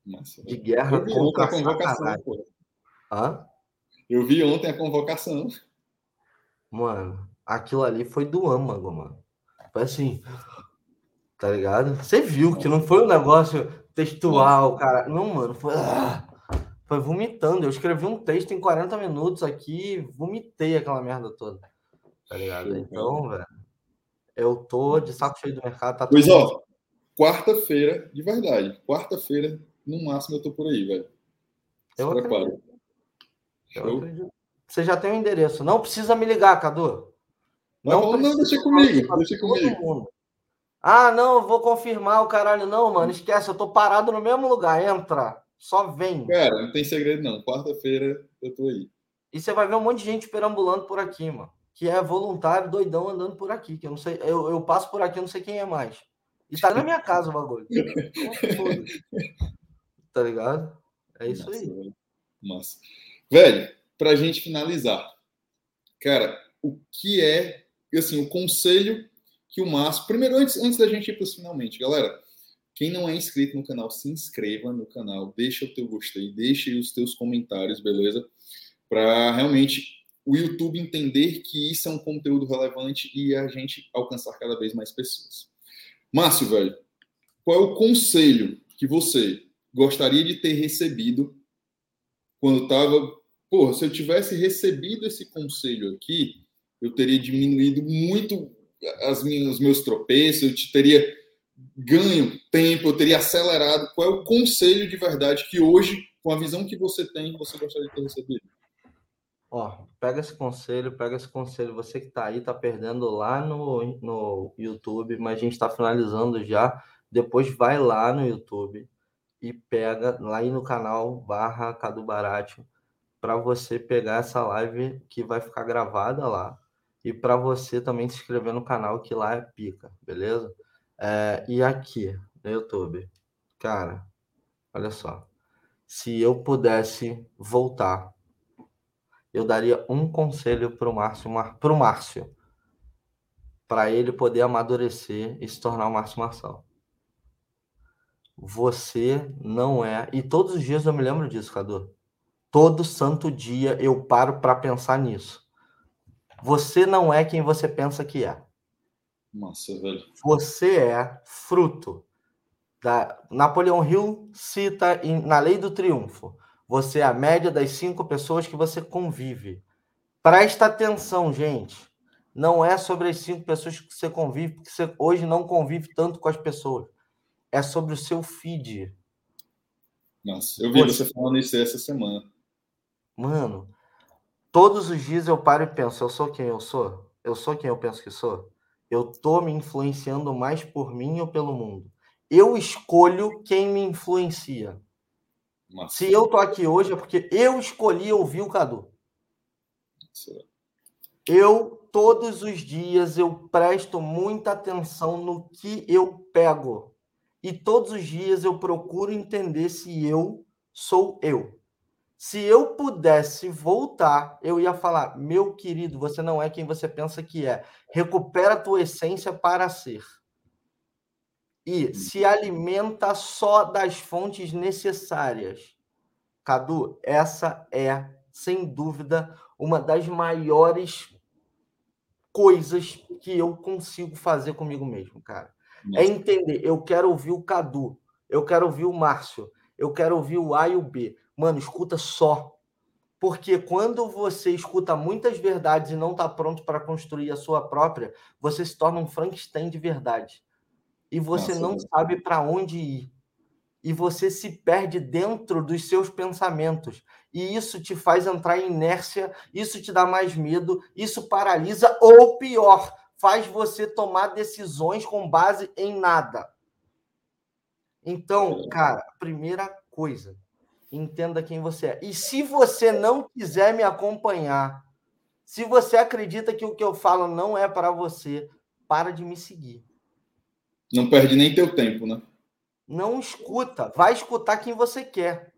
Nossa, de guerra eu vi ontem a convocação, pô. Hã? Eu vi ontem a convocação. Mano, aquilo ali foi do âmago, mano. Foi assim. Tá ligado? Você viu que não foi um negócio textual, cara. Não, mano, foi. Ah, foi vomitando. Eu escrevi um texto em 40 minutos aqui, vomitei aquela merda toda. Tá ligado? Então, velho, eu tô de saco cheio do mercado. Tá pois, ó, quarta-feira, de verdade. Quarta-feira, no máximo, eu tô por aí, velho. Eu acredito. Eu acredito. Você já tem o um endereço. Não precisa me ligar, Cadu. Não, não, não deixa comigo. Deixa comigo. Ah, não, vou confirmar o caralho. Não, mano, esquece, eu tô parado no mesmo lugar. Entra, só vem. Cara, não tem segredo não. Quarta-feira eu tô aí. E você vai ver um monte de gente perambulando por aqui, mano. Que é voluntário, doidão, andando por aqui. Que eu não sei, eu, eu passo por aqui, eu não sei quem é mais. E tá na minha casa o bagulho. (laughs) tá ligado? É isso Massa, aí. Velho. Massa. Velho, pra gente finalizar. Cara, o que é, assim, o conselho que o Márcio. Primeiro, antes, antes da gente ir para finalmente, galera. Quem não é inscrito no canal, se inscreva no canal, deixa o teu gostei, deixa os teus comentários, beleza? Para realmente o YouTube entender que isso é um conteúdo relevante e a gente alcançar cada vez mais pessoas. Márcio, velho, qual é o conselho que você gostaria de ter recebido quando estava. Porra, se eu tivesse recebido esse conselho aqui, eu teria diminuído muito as minhas, os meus tropeços, eu te teria ganho tempo, eu teria acelerado. Qual é o conselho de verdade que hoje, com a visão que você tem, você gostaria de ter recebido? Ó, pega esse conselho, pega esse conselho. Você que está aí, está perdendo lá no, no YouTube, mas a gente está finalizando já. Depois vai lá no YouTube e pega lá aí no canal barra Cadu Baratio para você pegar essa live que vai ficar gravada lá e para você também se inscrever no canal, que lá é pica, beleza? É, e aqui, no YouTube, cara, olha só. Se eu pudesse voltar, eu daria um conselho para o Márcio, pro Márcio, para ele poder amadurecer e se tornar o Márcio Marçal. Você não é. E todos os dias eu me lembro disso, Cadu. Todo santo dia eu paro para pensar nisso. Você não é quem você pensa que é. Nossa, velho. Você é fruto da Napoleão Hill cita em, na Lei do Triunfo. Você é a média das cinco pessoas que você convive. Presta atenção, gente. Não é sobre as cinco pessoas que você convive, porque você hoje não convive tanto com as pessoas. É sobre o seu feed. Nossa, eu vi você, você falando isso essa semana. Mano, todos os dias eu paro e penso, eu sou quem eu sou? Eu sou quem eu penso que sou? Eu tô me influenciando mais por mim ou pelo mundo? Eu escolho quem me influencia. Nossa. Se eu tô aqui hoje é porque eu escolhi ouvir o Cadu. Eu todos os dias eu presto muita atenção no que eu pego. E todos os dias eu procuro entender se eu sou eu. Se eu pudesse voltar, eu ia falar: meu querido, você não é quem você pensa que é. Recupera a tua essência para ser. E se alimenta só das fontes necessárias. Cadu, essa é, sem dúvida, uma das maiores coisas que eu consigo fazer comigo mesmo, cara. É entender, eu quero ouvir o Cadu, eu quero ouvir o Márcio, eu quero ouvir o A e o B. Mano, escuta só. Porque quando você escuta muitas verdades e não está pronto para construir a sua própria, você se torna um Frankenstein de verdade. E você Nossa, não Deus. sabe para onde ir. E você se perde dentro dos seus pensamentos. E isso te faz entrar em inércia, isso te dá mais medo, isso paralisa, ou pior, faz você tomar decisões com base em nada. Então, cara, primeira coisa, Entenda quem você é. E se você não quiser me acompanhar, se você acredita que o que eu falo não é para você, para de me seguir. Não perde nem teu tempo, né? Não escuta. Vai escutar quem você quer.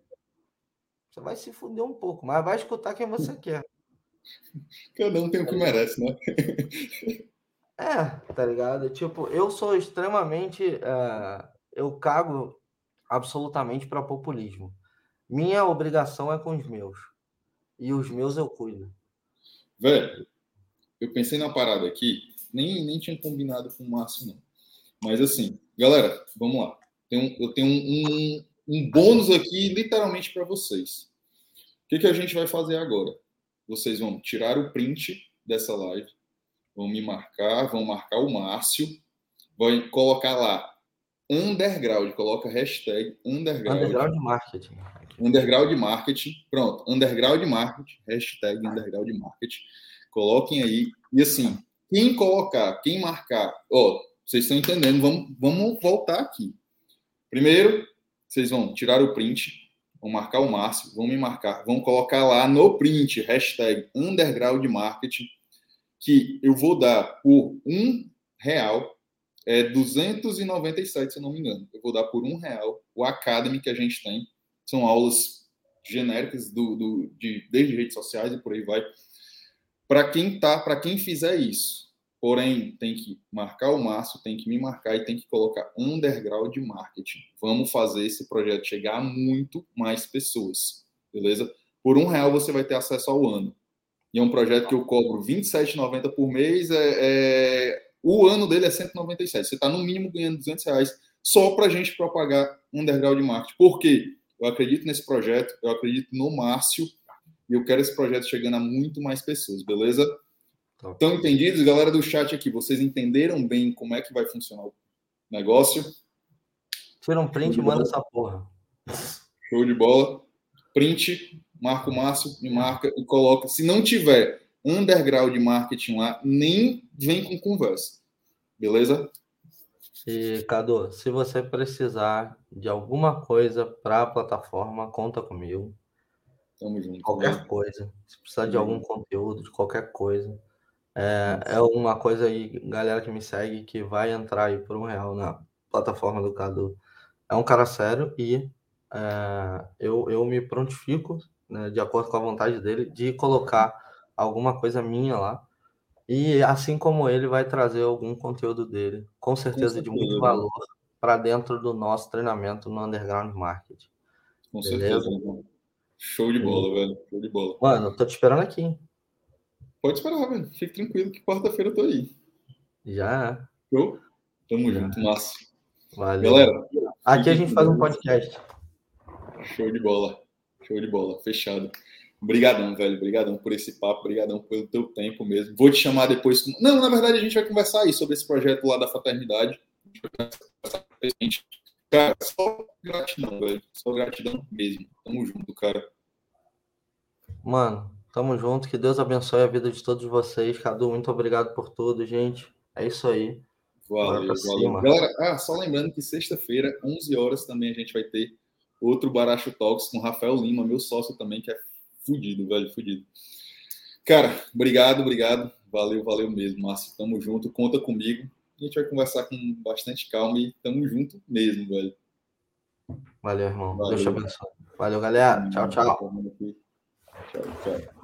Você vai se fuder um pouco, mas vai escutar quem você (laughs) quer. Cada um tem o que merece, né? (laughs) É, tá ligado? Tipo, eu sou extremamente. Uh, eu cago absolutamente para populismo. Minha obrigação é com os meus. E os meus eu cuido. Velho, eu pensei na parada aqui, nem, nem tinha combinado com o Márcio, não. Mas assim, galera, vamos lá. Eu tenho um, um, um bônus aqui, literalmente, para vocês. O que, que a gente vai fazer agora? Vocês vão tirar o print dessa live, vão me marcar, vão marcar o Márcio, vão colocar lá underground, coloca hashtag underground. Underground marketing. Underground Marketing. Pronto, Underground Marketing, hashtag Underground Marketing. Coloquem aí. E assim, quem colocar, quem marcar, ó, vocês estão entendendo, vamos, vamos voltar aqui. Primeiro, vocês vão tirar o print, vão marcar o Márcio, vão me marcar, vão colocar lá no print, hashtag Underground Marketing, que eu vou dar por um real, é 297, se eu não me engano. Eu vou dar por um real o Academy que a gente tem são aulas genéricas do, do de, desde redes sociais e por aí vai. Para quem tá, para quem fizer isso, porém tem que marcar o Márcio, tem que me marcar e tem que colocar underground marketing. Vamos fazer esse projeto chegar a muito mais pessoas, beleza? Por um real você vai ter acesso ao ano. E é um projeto que eu cobro R$ 27,90 por mês. É, é, o ano dele é 197. Você está no mínimo ganhando 200 reais só para a gente propagar underground marketing. Por quê? Eu acredito nesse projeto, eu acredito no Márcio e eu quero esse projeto chegando a muito mais pessoas, beleza? Estão entendidos, galera do chat aqui? Vocês entenderam bem como é que vai funcionar o negócio? Tira um print e manda essa porra. Show de bola. Print, marca o Márcio, me marca e coloca. Se não tiver underground marketing lá, nem vem com conversa. Beleza? E, Cadu, se você precisar de alguma coisa para a plataforma, conta comigo. Tamo junto. Qualquer né? coisa. Se precisar de algum conteúdo, de qualquer coisa. É, é uma coisa aí, galera que me segue, que vai entrar aí por um real na plataforma do Cadu. É um cara sério e é, eu, eu me prontifico, né, de acordo com a vontade dele, de colocar alguma coisa minha lá e assim como ele vai trazer algum conteúdo dele, com certeza, com certeza de muito valor. para dentro do nosso treinamento no Underground Market. Com Beleza? certeza. Irmão. Show de bola, velho. Show de bola. Mano, tô te esperando aqui. Pode esperar, velho. Fique tranquilo que quarta-feira eu tô aí. Já. Show? Tamo Já. junto, massa. Valeu. Galera, aqui a gente faz um podcast. Show de bola. Show de bola. Fechado. Obrigadão, velho. Obrigadão por esse papo. Obrigadão pelo teu tempo mesmo. Vou te chamar depois. Não, na verdade, a gente vai conversar aí sobre esse projeto lá da fraternidade. Cara, só gratidão, velho. Só gratidão mesmo. Tamo junto, cara. Mano, tamo junto. Que Deus abençoe a vida de todos vocês. Cadu, muito obrigado por tudo, gente. É isso aí. Valeu, valeu. Galera, ah, só lembrando que sexta-feira, 11 horas, também a gente vai ter outro Baracho Talks com Rafael Lima, meu sócio também, que é fudido, velho, fudido. Cara, obrigado, obrigado. Valeu, valeu mesmo, Márcio. Tamo junto, conta comigo. A gente vai conversar com bastante calma e tamo junto mesmo, velho. Valeu, irmão. Valeu. Deus te abençoe. Valeu, galera. Tchau, tchau. Tchau, tchau.